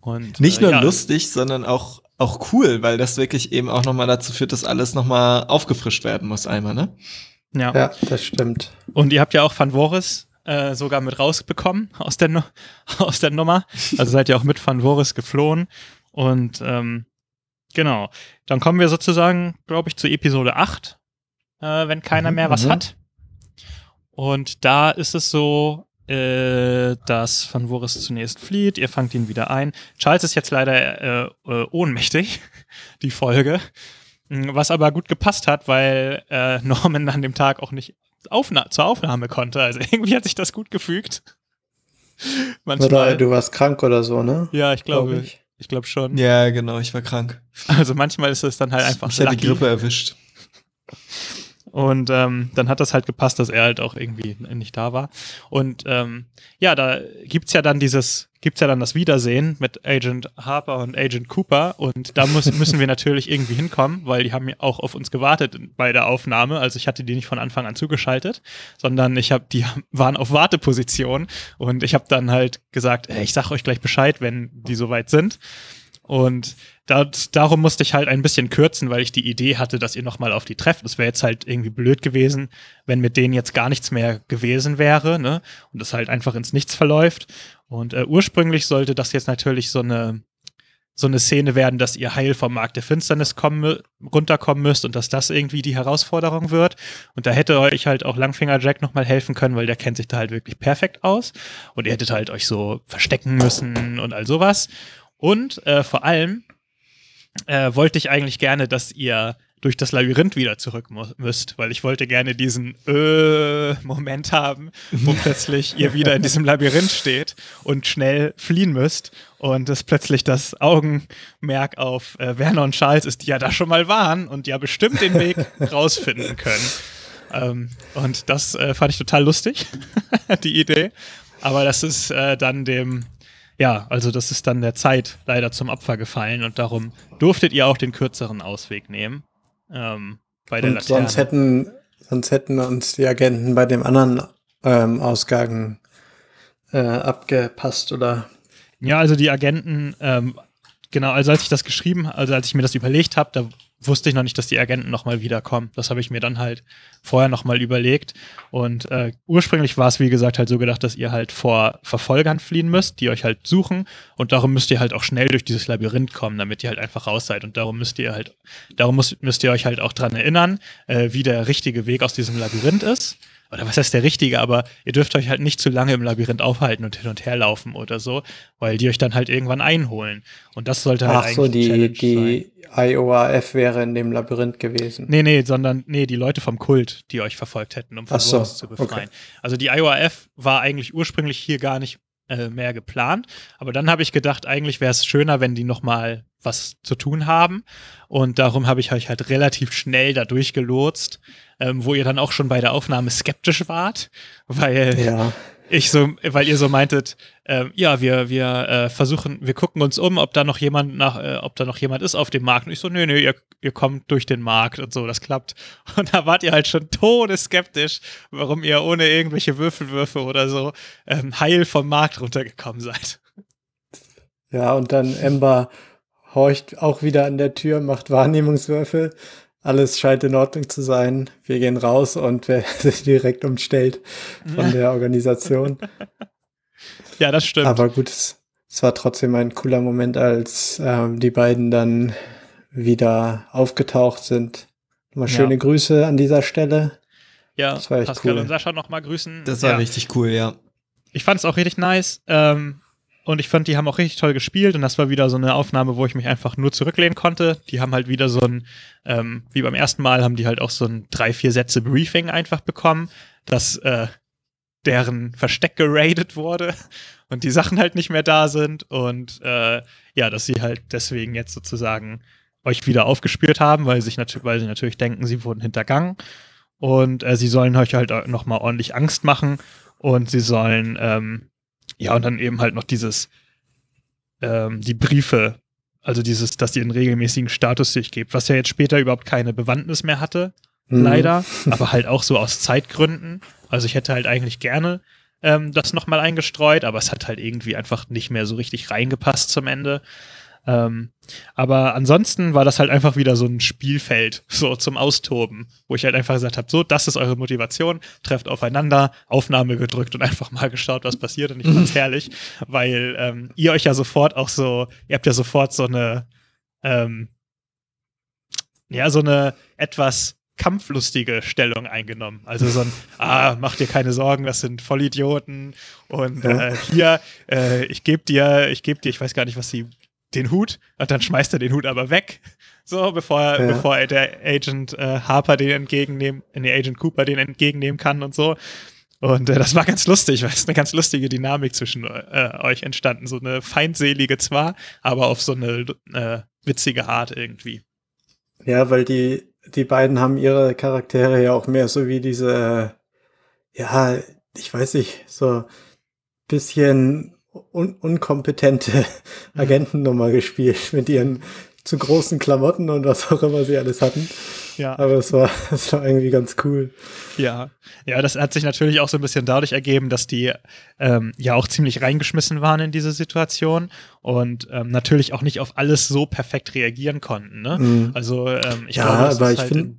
Und, nicht äh, nur ja. lustig, sondern auch auch cool, weil das wirklich eben auch nochmal dazu führt, dass alles nochmal aufgefrischt werden muss einmal, ne? Ja. ja, das stimmt. Und ihr habt ja auch Van Voris äh, sogar mit rausbekommen aus der, aus der Nummer. Also seid ihr auch mit Van Voris geflohen. Und ähm, genau, dann kommen wir sozusagen, glaube ich, zu Episode 8, äh, wenn keiner mhm, mehr was mhm. hat. Und da ist es so, äh, dass Van Voris zunächst flieht, ihr fangt ihn wieder ein. Charles ist jetzt leider äh, äh, ohnmächtig, die Folge. Was aber gut gepasst hat, weil äh, Norman an dem Tag auch nicht Aufna zur Aufnahme konnte. Also irgendwie hat sich das gut gefügt. Manchmal. Oder du warst krank oder so, ne? Ja, ich glaube. Glaub ich ich glaube schon. Ja, genau, ich war krank. Also manchmal ist es dann halt einfach. Ich hatte die Grippe erwischt. Und ähm, dann hat das halt gepasst, dass er halt auch irgendwie nicht da war. Und ähm, ja, da gibt's ja dann dieses, gibt's ja dann das Wiedersehen mit Agent Harper und Agent Cooper. Und da muss, müssen wir natürlich irgendwie hinkommen, weil die haben ja auch auf uns gewartet bei der Aufnahme. Also ich hatte die nicht von Anfang an zugeschaltet, sondern ich habe, die waren auf Warteposition und ich habe dann halt gesagt, ey, ich sag euch gleich Bescheid, wenn die soweit sind. Und das, darum musste ich halt ein bisschen kürzen, weil ich die Idee hatte, dass ihr nochmal auf die trefft. Das wäre jetzt halt irgendwie blöd gewesen, wenn mit denen jetzt gar nichts mehr gewesen wäre, ne? Und das halt einfach ins Nichts verläuft. Und äh, ursprünglich sollte das jetzt natürlich so eine so eine Szene werden, dass ihr heil vom Markt der Finsternis kommen, runterkommen müsst und dass das irgendwie die Herausforderung wird. Und da hätte euch halt auch Langfinger Jack nochmal helfen können, weil der kennt sich da halt wirklich perfekt aus. Und ihr hättet halt euch so verstecken müssen und all sowas. Und äh, vor allem äh, wollte ich eigentlich gerne, dass ihr durch das Labyrinth wieder zurück müsst, weil ich wollte gerne diesen äh, Moment haben, wo plötzlich ihr wieder in diesem Labyrinth steht und schnell fliehen müsst und es plötzlich das Augenmerk auf äh, Werner und Charles ist, die ja da schon mal waren und ja bestimmt den Weg rausfinden können. Ähm, und das äh, fand ich total lustig, die Idee. Aber das ist äh, dann dem ja, also das ist dann der Zeit leider zum Opfer gefallen und darum durftet ihr auch den kürzeren Ausweg nehmen. Ähm, bei der und Laterne. Sonst hätten, sonst hätten uns die Agenten bei dem anderen ähm, Ausgang äh, abgepasst, oder? Ja, also die Agenten, ähm, genau, also als ich das geschrieben, also als ich mir das überlegt habe, da wusste ich noch nicht, dass die Agenten nochmal wiederkommen. Das habe ich mir dann halt vorher nochmal überlegt. Und äh, ursprünglich war es, wie gesagt, halt so gedacht, dass ihr halt vor Verfolgern fliehen müsst, die euch halt suchen. Und darum müsst ihr halt auch schnell durch dieses Labyrinth kommen, damit ihr halt einfach raus seid. Und darum müsst ihr halt, darum müsst, müsst ihr euch halt auch dran erinnern, äh, wie der richtige Weg aus diesem Labyrinth ist oder was heißt der richtige, aber ihr dürft euch halt nicht zu lange im Labyrinth aufhalten und hin und her laufen oder so, weil die euch dann halt irgendwann einholen. Und das sollte halt Ach eigentlich so, die, die sein. IOAF wäre in dem Labyrinth gewesen. Nee, nee, sondern, nee, die Leute vom Kult, die euch verfolgt hätten, um von so, zu befreien. Okay. Also die IOAF war eigentlich ursprünglich hier gar nicht äh, mehr geplant, aber dann habe ich gedacht, eigentlich wäre es schöner, wenn die noch mal was zu tun haben. Und darum habe ich euch halt relativ schnell da durchgelotst, ähm, wo ihr dann auch schon bei der Aufnahme skeptisch wart, weil ja. Ich so, weil ihr so meintet, äh, ja, wir, wir äh, versuchen, wir gucken uns um, ob da noch jemand nach, äh, ob da noch jemand ist auf dem Markt. Und ich so, nö, nö, ihr, ihr kommt durch den Markt und so, das klappt. Und da wart ihr halt schon todeskeptisch, warum ihr ohne irgendwelche Würfelwürfe oder so ähm, heil vom Markt runtergekommen seid. Ja, und dann Ember horcht auch wieder an der Tür, macht Wahrnehmungswürfel. Alles scheint in Ordnung zu sein. Wir gehen raus und wer sich direkt umstellt von der Organisation. Ja, das stimmt. Aber gut, es, es war trotzdem ein cooler Moment, als ähm, die beiden dann wieder aufgetaucht sind. Mal schöne ja. Grüße an dieser Stelle. Ja, das war echt Pascal cool. und Sascha nochmal grüßen. Das war ja. richtig cool, ja. Ich fand es auch richtig nice. Ähm, und ich fand, die haben auch richtig toll gespielt. Und das war wieder so eine Aufnahme, wo ich mich einfach nur zurücklehnen konnte. Die haben halt wieder so ein, ähm, wie beim ersten Mal, haben die halt auch so ein drei, vier Sätze Briefing einfach bekommen, dass äh, deren Versteck geradet wurde und die Sachen halt nicht mehr da sind. Und äh, ja, dass sie halt deswegen jetzt sozusagen euch wieder aufgespürt haben, weil, sich weil sie natürlich denken, sie wurden hintergangen. Und äh, sie sollen euch halt nochmal ordentlich Angst machen. Und sie sollen ähm, ja, und dann eben halt noch dieses, ähm, die Briefe, also dieses, dass ihr einen regelmäßigen Status sich gibt, was ja jetzt später überhaupt keine Bewandtnis mehr hatte, mhm. leider, aber halt auch so aus Zeitgründen. Also ich hätte halt eigentlich gerne ähm, das nochmal eingestreut, aber es hat halt irgendwie einfach nicht mehr so richtig reingepasst zum Ende. Ähm, aber ansonsten war das halt einfach wieder so ein Spielfeld, so zum Austoben, wo ich halt einfach gesagt habe, so, das ist eure Motivation, trefft aufeinander, Aufnahme gedrückt und einfach mal geschaut, was passiert. Und ich fand's herrlich, weil ähm, ihr euch ja sofort auch so, ihr habt ja sofort so eine, ähm, ja, so eine etwas kampflustige Stellung eingenommen. Also so ein, ah, mach dir keine Sorgen, das sind Vollidioten und äh, hier, äh, ich gebe dir, ich gebe dir, ich weiß gar nicht, was sie den Hut und dann schmeißt er den Hut aber weg, so bevor, ja. bevor der Agent äh, Harper den entgegennehmen, äh, nee, Agent Cooper den entgegennehmen kann und so. Und äh, das war ganz lustig, weil es eine ganz lustige Dynamik zwischen äh, euch entstanden. So eine feindselige zwar, aber auf so eine äh, witzige Art irgendwie. Ja, weil die die beiden haben ihre Charaktere ja auch mehr so wie diese, ja, ich weiß nicht, so bisschen un unkompetente mhm. Agentennummer gespielt mit ihren zu großen Klamotten und was auch immer sie alles hatten. Ja. Aber es war, es war irgendwie ganz cool. Ja. Ja, das hat sich natürlich auch so ein bisschen dadurch ergeben, dass die ähm, ja auch ziemlich reingeschmissen waren in diese Situation und ähm, natürlich auch nicht auf alles so perfekt reagieren konnten. Ne? Mhm. Also ähm, ich ja, glaube, aber ich halt finde,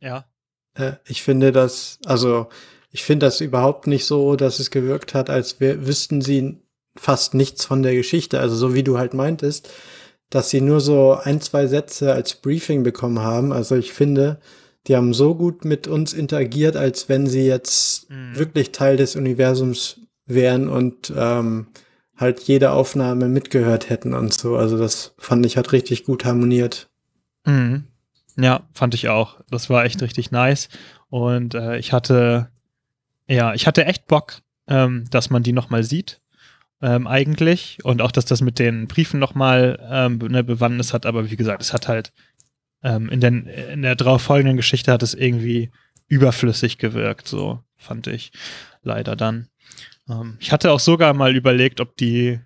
ja. Äh, ich finde das, also ich finde das überhaupt nicht so, dass es gewirkt hat, als wüssten sie fast nichts von der Geschichte. Also so wie du halt meintest, dass sie nur so ein, zwei Sätze als Briefing bekommen haben. Also ich finde, die haben so gut mit uns interagiert, als wenn sie jetzt mhm. wirklich Teil des Universums wären und ähm, halt jede Aufnahme mitgehört hätten und so. Also das fand ich hat richtig gut harmoniert. Mhm. Ja, fand ich auch. Das war echt richtig nice. Und äh, ich hatte, ja, ich hatte echt Bock, ähm, dass man die nochmal sieht ähm, eigentlich. Und auch, dass das mit den Briefen nochmal ähm, eine Bewandtnis hat. Aber wie gesagt, es hat halt ähm, in, den, in der darauf folgenden Geschichte hat es irgendwie überflüssig gewirkt, so fand ich leider dann. Ähm, ich hatte auch sogar mal überlegt, ob die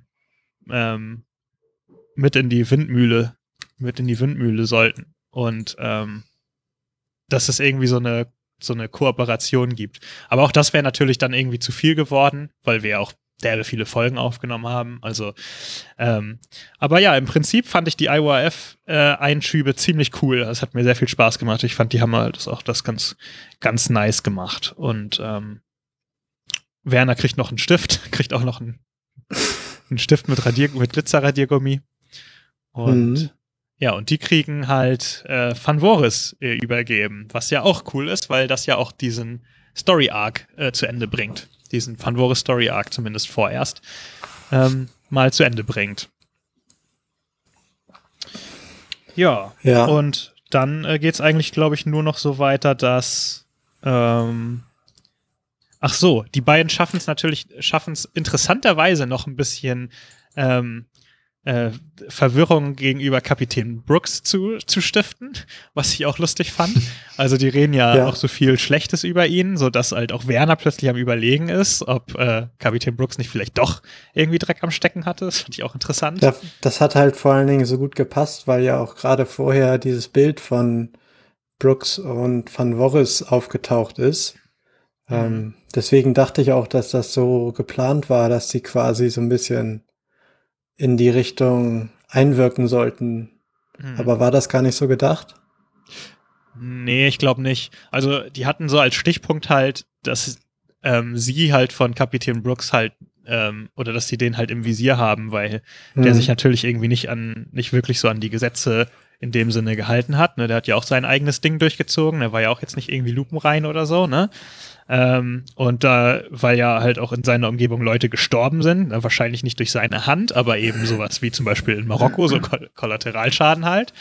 ähm, mit in die Windmühle, mit in die Windmühle sollten. Und ähm, dass es irgendwie so eine so eine Kooperation gibt. Aber auch das wäre natürlich dann irgendwie zu viel geworden, weil wir auch derbe viele Folgen aufgenommen haben. Also, ähm, aber ja, im Prinzip fand ich die IORF-Einschübe äh, ziemlich cool. Es hat mir sehr viel Spaß gemacht. Ich fand, die haben halt das auch das ganz, ganz nice gemacht. Und ähm, Werner kriegt noch einen Stift, kriegt auch noch einen, einen Stift mit, Radier mit Glitzerradiergummi. Und mhm. ja, und die kriegen halt äh, Van Voris äh, übergeben, was ja auch cool ist, weil das ja auch diesen Story Arc äh, zu Ende bringt diesen Fanvore Story Arc zumindest vorerst, ähm, mal zu Ende bringt. Ja, ja. und dann äh, geht es eigentlich, glaube ich, nur noch so weiter, dass ähm, Ach so, die beiden schaffen es natürlich, schaffen es interessanterweise noch ein bisschen ähm, äh, Verwirrung gegenüber Kapitän Brooks zu, zu stiften, was ich auch lustig fand. Also die reden ja, ja. auch so viel Schlechtes über ihn, sodass halt auch Werner plötzlich am Überlegen ist, ob äh, Kapitän Brooks nicht vielleicht doch irgendwie Dreck am Stecken hatte. Das fand ich auch interessant. Ja, das hat halt vor allen Dingen so gut gepasst, weil ja auch gerade vorher dieses Bild von Brooks und Van Vorris aufgetaucht ist. Mhm. Ähm, deswegen dachte ich auch, dass das so geplant war, dass sie quasi so ein bisschen in die Richtung einwirken sollten. Hm. Aber war das gar nicht so gedacht? Nee, ich glaube nicht. Also die hatten so als Stichpunkt halt, dass ähm, sie halt von Kapitän Brooks halt ähm, oder dass sie den halt im Visier haben, weil hm. der sich natürlich irgendwie nicht an, nicht wirklich so an die Gesetze in dem Sinne gehalten hat. Ne? Der hat ja auch sein eigenes Ding durchgezogen. Der war ja auch jetzt nicht irgendwie lupenrein oder so. Ne? Ähm, und da, weil ja halt auch in seiner Umgebung Leute gestorben sind, ne, wahrscheinlich nicht durch seine Hand, aber eben sowas wie zum Beispiel in Marokko, so Koll Kollateralschaden halt,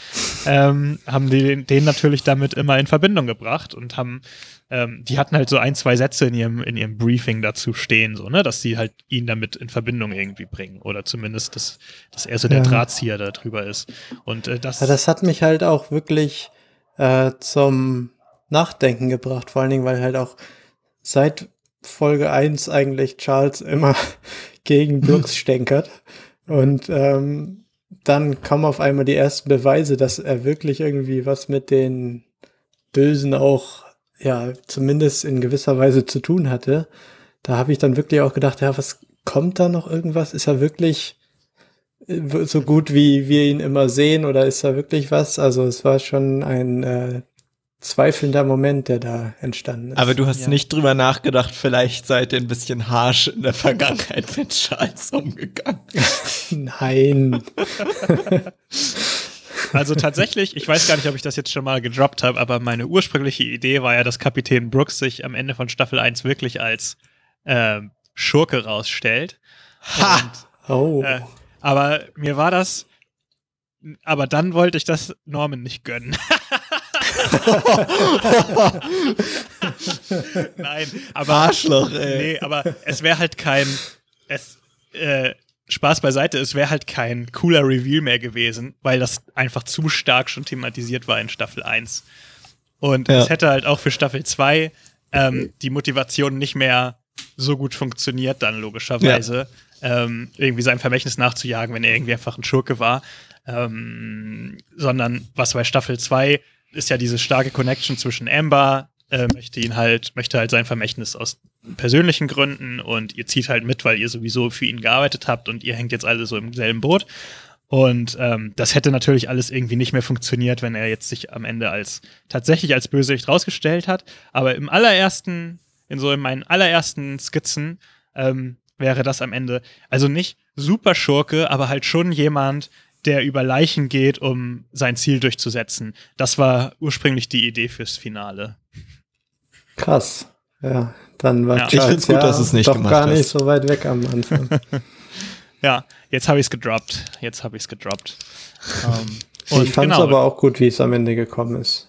ähm, haben die den, natürlich damit immer in Verbindung gebracht und haben, ähm, die hatten halt so ein, zwei Sätze in ihrem, in ihrem Briefing dazu stehen, so, ne, dass sie halt ihn damit in Verbindung irgendwie bringen oder zumindest, dass, dass er so der ja. Drahtzieher da drüber ist. Und äh, das. Ja, das hat mich halt auch wirklich äh, zum Nachdenken gebracht, vor allen Dingen, weil halt auch seit Folge 1 eigentlich Charles immer gegen Brooks stänkert. Und ähm, dann kommen auf einmal die ersten Beweise, dass er wirklich irgendwie was mit den Bösen auch, ja, zumindest in gewisser Weise zu tun hatte. Da habe ich dann wirklich auch gedacht, ja, was kommt da noch irgendwas? Ist er wirklich äh, so gut, wie wir ihn immer sehen, oder ist da wirklich was? Also es war schon ein äh, zweifelnder Moment, der da entstanden ist. Aber du hast ja. nicht drüber nachgedacht, vielleicht seid ihr ein bisschen harsh in der Vergangenheit mit Charles umgegangen. Nein. Also tatsächlich, ich weiß gar nicht, ob ich das jetzt schon mal gedroppt habe, aber meine ursprüngliche Idee war ja, dass Kapitän Brooks sich am Ende von Staffel 1 wirklich als äh, Schurke rausstellt. Ha! Und, oh. Äh, aber mir war das, aber dann wollte ich das Norman nicht gönnen. Nein, aber. Arschloch, ey. Nee, aber es wäre halt kein. Es, äh, Spaß beiseite, es wäre halt kein cooler Reveal mehr gewesen, weil das einfach zu stark schon thematisiert war in Staffel 1. Und es hätte halt auch für Staffel 2 ähm, die Motivation nicht mehr so gut funktioniert, dann logischerweise, ja. ähm, irgendwie seinem Vermächtnis nachzujagen, wenn er irgendwie einfach ein Schurke war. Ähm, sondern was bei Staffel 2 ist ja diese starke Connection zwischen Amber, äh, möchte ihn halt, möchte halt sein Vermächtnis aus persönlichen Gründen und ihr zieht halt mit, weil ihr sowieso für ihn gearbeitet habt und ihr hängt jetzt alle so im selben Boot. Und ähm, das hätte natürlich alles irgendwie nicht mehr funktioniert, wenn er jetzt sich am Ende als tatsächlich als Bösewicht rausgestellt hat. Aber im allerersten, in so in meinen allerersten Skizzen ähm, wäre das am Ende also nicht super Schurke, aber halt schon jemand, der über Leichen geht, um sein Ziel durchzusetzen. Das war ursprünglich die Idee fürs Finale. Krass. Ja, dann war ja. Charles, ich finde gut, ja, dass es nicht doch gar nicht hast. so weit weg am Anfang. ja, jetzt habe ich es gedroppt. Jetzt habe ich es gedroppt. Um, ich fand es genau. aber auch gut, wie es am Ende gekommen ist.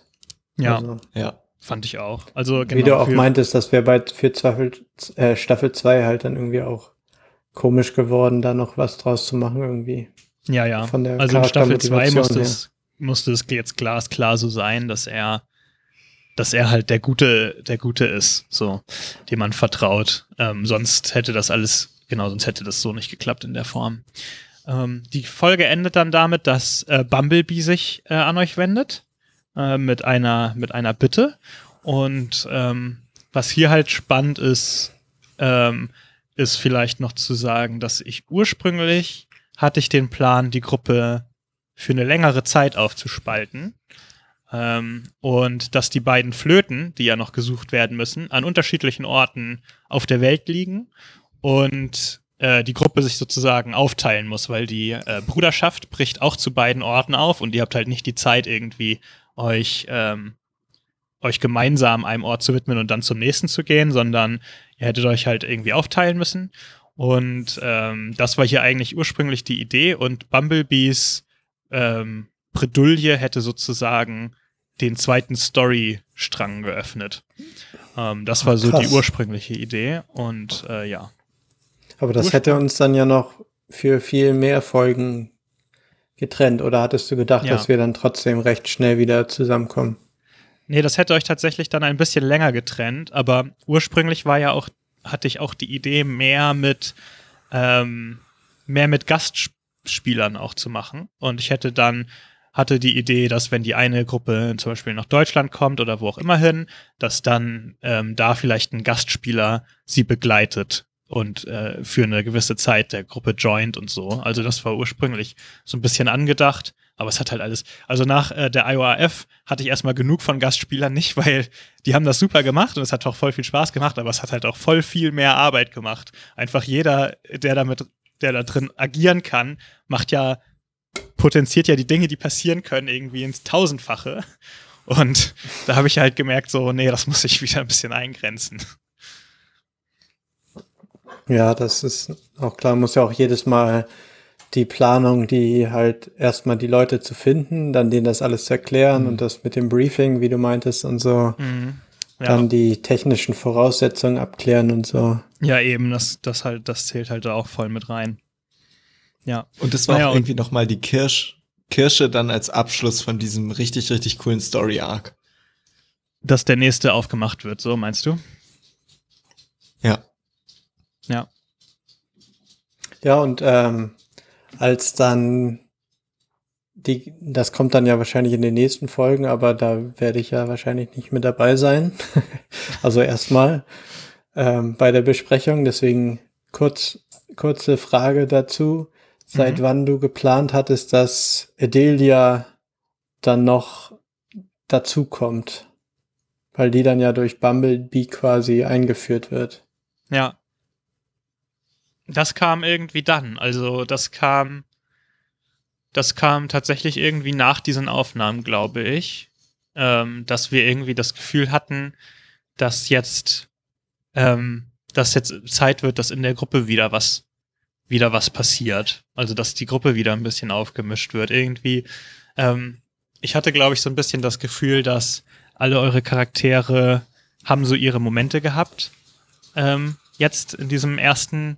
Ja, also, ja. Fand ich auch. Also genau wie du auch meintest, das wäre bei für Staffel, äh, Staffel 2 halt dann irgendwie auch komisch geworden, da noch was draus zu machen irgendwie. Ja, ja. also in Staffel 2 musste es, musste es jetzt glasklar so sein, dass er dass er halt der Gute, der Gute ist, so, dem man vertraut. Ähm, sonst hätte das alles, genau, sonst hätte das so nicht geklappt in der Form. Ähm, die Folge endet dann damit, dass äh, Bumblebee sich äh, an euch wendet äh, mit einer mit einer Bitte und ähm, was hier halt spannend ist, ähm, ist vielleicht noch zu sagen, dass ich ursprünglich hatte ich den Plan, die Gruppe für eine längere Zeit aufzuspalten. Ähm, und dass die beiden Flöten, die ja noch gesucht werden müssen, an unterschiedlichen Orten auf der Welt liegen und äh, die Gruppe sich sozusagen aufteilen muss, weil die äh, Bruderschaft bricht auch zu beiden Orten auf und ihr habt halt nicht die Zeit irgendwie euch ähm, euch gemeinsam einem Ort zu widmen und dann zum nächsten zu gehen, sondern ihr hättet euch halt irgendwie aufteilen müssen. Und ähm, das war hier eigentlich ursprünglich die Idee und Bumblebees ähm, Bredouille hätte sozusagen den zweiten Storystrang geöffnet. Ähm, das war so Krass. die ursprüngliche Idee und äh, ja. Aber das hätte uns dann ja noch für viel mehr Folgen getrennt oder hattest du gedacht, ja. dass wir dann trotzdem recht schnell wieder zusammenkommen? Nee, das hätte euch tatsächlich dann ein bisschen länger getrennt, aber ursprünglich war ja auch, hatte ich auch die Idee, mehr mit, ähm, mehr mit Gastspielern auch zu machen. Und ich hätte dann hatte die Idee, dass wenn die eine Gruppe zum Beispiel nach Deutschland kommt oder wo auch immer hin, dass dann ähm, da vielleicht ein Gastspieler sie begleitet und äh, für eine gewisse Zeit der Gruppe joint und so. Also das war ursprünglich so ein bisschen angedacht, aber es hat halt alles. Also nach äh, der IORF hatte ich erstmal genug von Gastspielern nicht, weil die haben das super gemacht und es hat auch voll viel Spaß gemacht, aber es hat halt auch voll viel mehr Arbeit gemacht. Einfach jeder, der damit, der da drin agieren kann, macht ja potenziert ja die Dinge, die passieren können, irgendwie ins Tausendfache. Und da habe ich halt gemerkt, so, nee, das muss ich wieder ein bisschen eingrenzen. Ja, das ist auch klar, muss ja auch jedes Mal die Planung, die halt erstmal die Leute zu finden, dann denen das alles zu erklären mhm. und das mit dem Briefing, wie du meintest und so. Mhm. Ja. Dann die technischen Voraussetzungen abklären und so. Ja, eben, das, das halt, das zählt halt auch voll mit rein. Ja. Und das war naja, auch irgendwie nochmal die Kirsch, Kirsche dann als Abschluss von diesem richtig, richtig coolen Story-Arc. Dass der nächste aufgemacht wird, so meinst du? Ja. Ja. Ja, und ähm, als dann die, das kommt dann ja wahrscheinlich in den nächsten Folgen, aber da werde ich ja wahrscheinlich nicht mit dabei sein. also erstmal ähm, bei der Besprechung. Deswegen kurz, kurze Frage dazu seit mhm. wann du geplant hattest, dass Adelia dann noch dazukommt. Weil die dann ja durch Bumblebee quasi eingeführt wird. Ja. Das kam irgendwie dann. Also das kam, das kam tatsächlich irgendwie nach diesen Aufnahmen, glaube ich, ähm, dass wir irgendwie das Gefühl hatten, dass jetzt, ähm, dass jetzt Zeit wird, dass in der Gruppe wieder was wieder was passiert. Also, dass die Gruppe wieder ein bisschen aufgemischt wird. Irgendwie, ähm, ich hatte, glaube ich, so ein bisschen das Gefühl, dass alle eure Charaktere haben so ihre Momente gehabt. Ähm, jetzt in diesem ersten,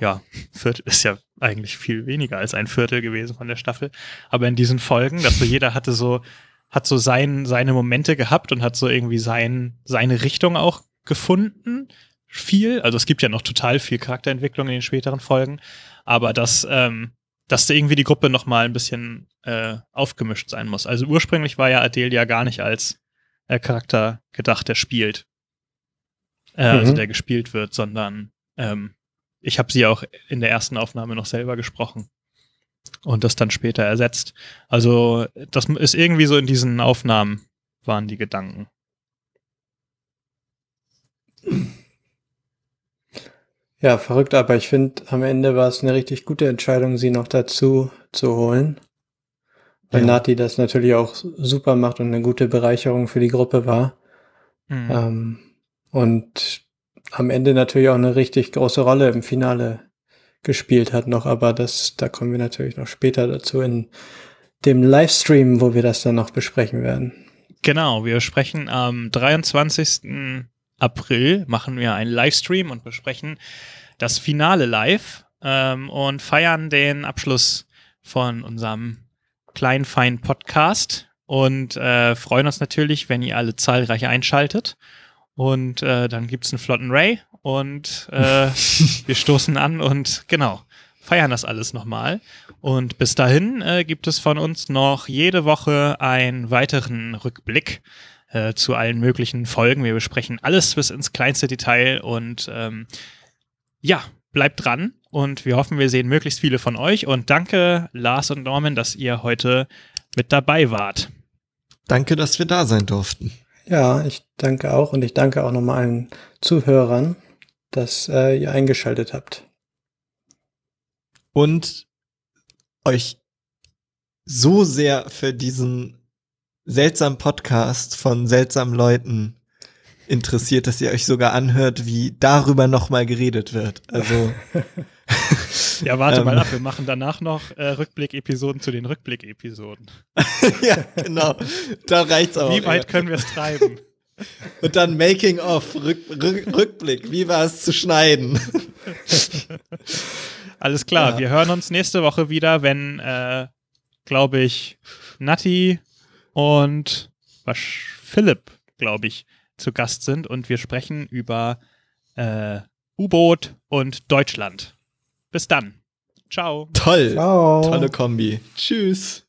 ja, Viertel ist ja eigentlich viel weniger als ein Viertel gewesen von der Staffel. Aber in diesen Folgen, dass so jeder hatte so, hat so sein, seine Momente gehabt und hat so irgendwie sein, seine Richtung auch gefunden. Viel. Also es gibt ja noch total viel Charakterentwicklung in den späteren Folgen. Aber dass, ähm, dass da irgendwie die Gruppe noch mal ein bisschen äh, aufgemischt sein muss. Also ursprünglich war ja Adelia gar nicht als äh, Charakter gedacht, der spielt. Äh, also mhm. Also der gespielt wird, sondern ähm, ich habe sie auch in der ersten Aufnahme noch selber gesprochen und das dann später ersetzt. Also das ist irgendwie so in diesen Aufnahmen waren die Gedanken. Ja, verrückt, aber ich finde, am Ende war es eine richtig gute Entscheidung, sie noch dazu zu holen. Weil ja. Nati das natürlich auch super macht und eine gute Bereicherung für die Gruppe war. Mhm. Ähm, und am Ende natürlich auch eine richtig große Rolle im Finale gespielt hat noch, aber das, da kommen wir natürlich noch später dazu in dem Livestream, wo wir das dann noch besprechen werden. Genau, wir sprechen am 23. April, machen wir einen Livestream und besprechen das Finale live ähm, und feiern den Abschluss von unserem kleinen, feinen Podcast und äh, freuen uns natürlich, wenn ihr alle zahlreich einschaltet. Und äh, dann gibt es einen flotten Ray und äh, wir stoßen an und genau, feiern das alles nochmal. Und bis dahin äh, gibt es von uns noch jede Woche einen weiteren Rückblick äh, zu allen möglichen Folgen. Wir besprechen alles bis ins kleinste Detail und ähm, ja, bleibt dran und wir hoffen, wir sehen möglichst viele von euch. Und danke, Lars und Norman, dass ihr heute mit dabei wart. Danke, dass wir da sein durften. Ja, ich danke auch und ich danke auch nochmal allen Zuhörern dass äh, ihr eingeschaltet habt. Und euch so sehr für diesen seltsamen Podcast von seltsamen Leuten interessiert, dass ihr euch sogar anhört, wie darüber nochmal geredet wird. Also. ja, warte ähm, mal ab, wir machen danach noch äh, Rückblick-Episoden zu den Rückblick-Episoden. ja, genau. Da reicht's auch. Wie weit ja. können wir es treiben? Und dann Making of, Rück, Rück, Rückblick, wie war es zu schneiden? Alles klar, ja. wir hören uns nächste Woche wieder, wenn, äh, glaube ich, Nati und was, Philipp, glaube ich, zu Gast sind und wir sprechen über äh, U-Boot und Deutschland. Bis dann. Ciao. Toll. Ciao. Tolle Kombi. Tschüss.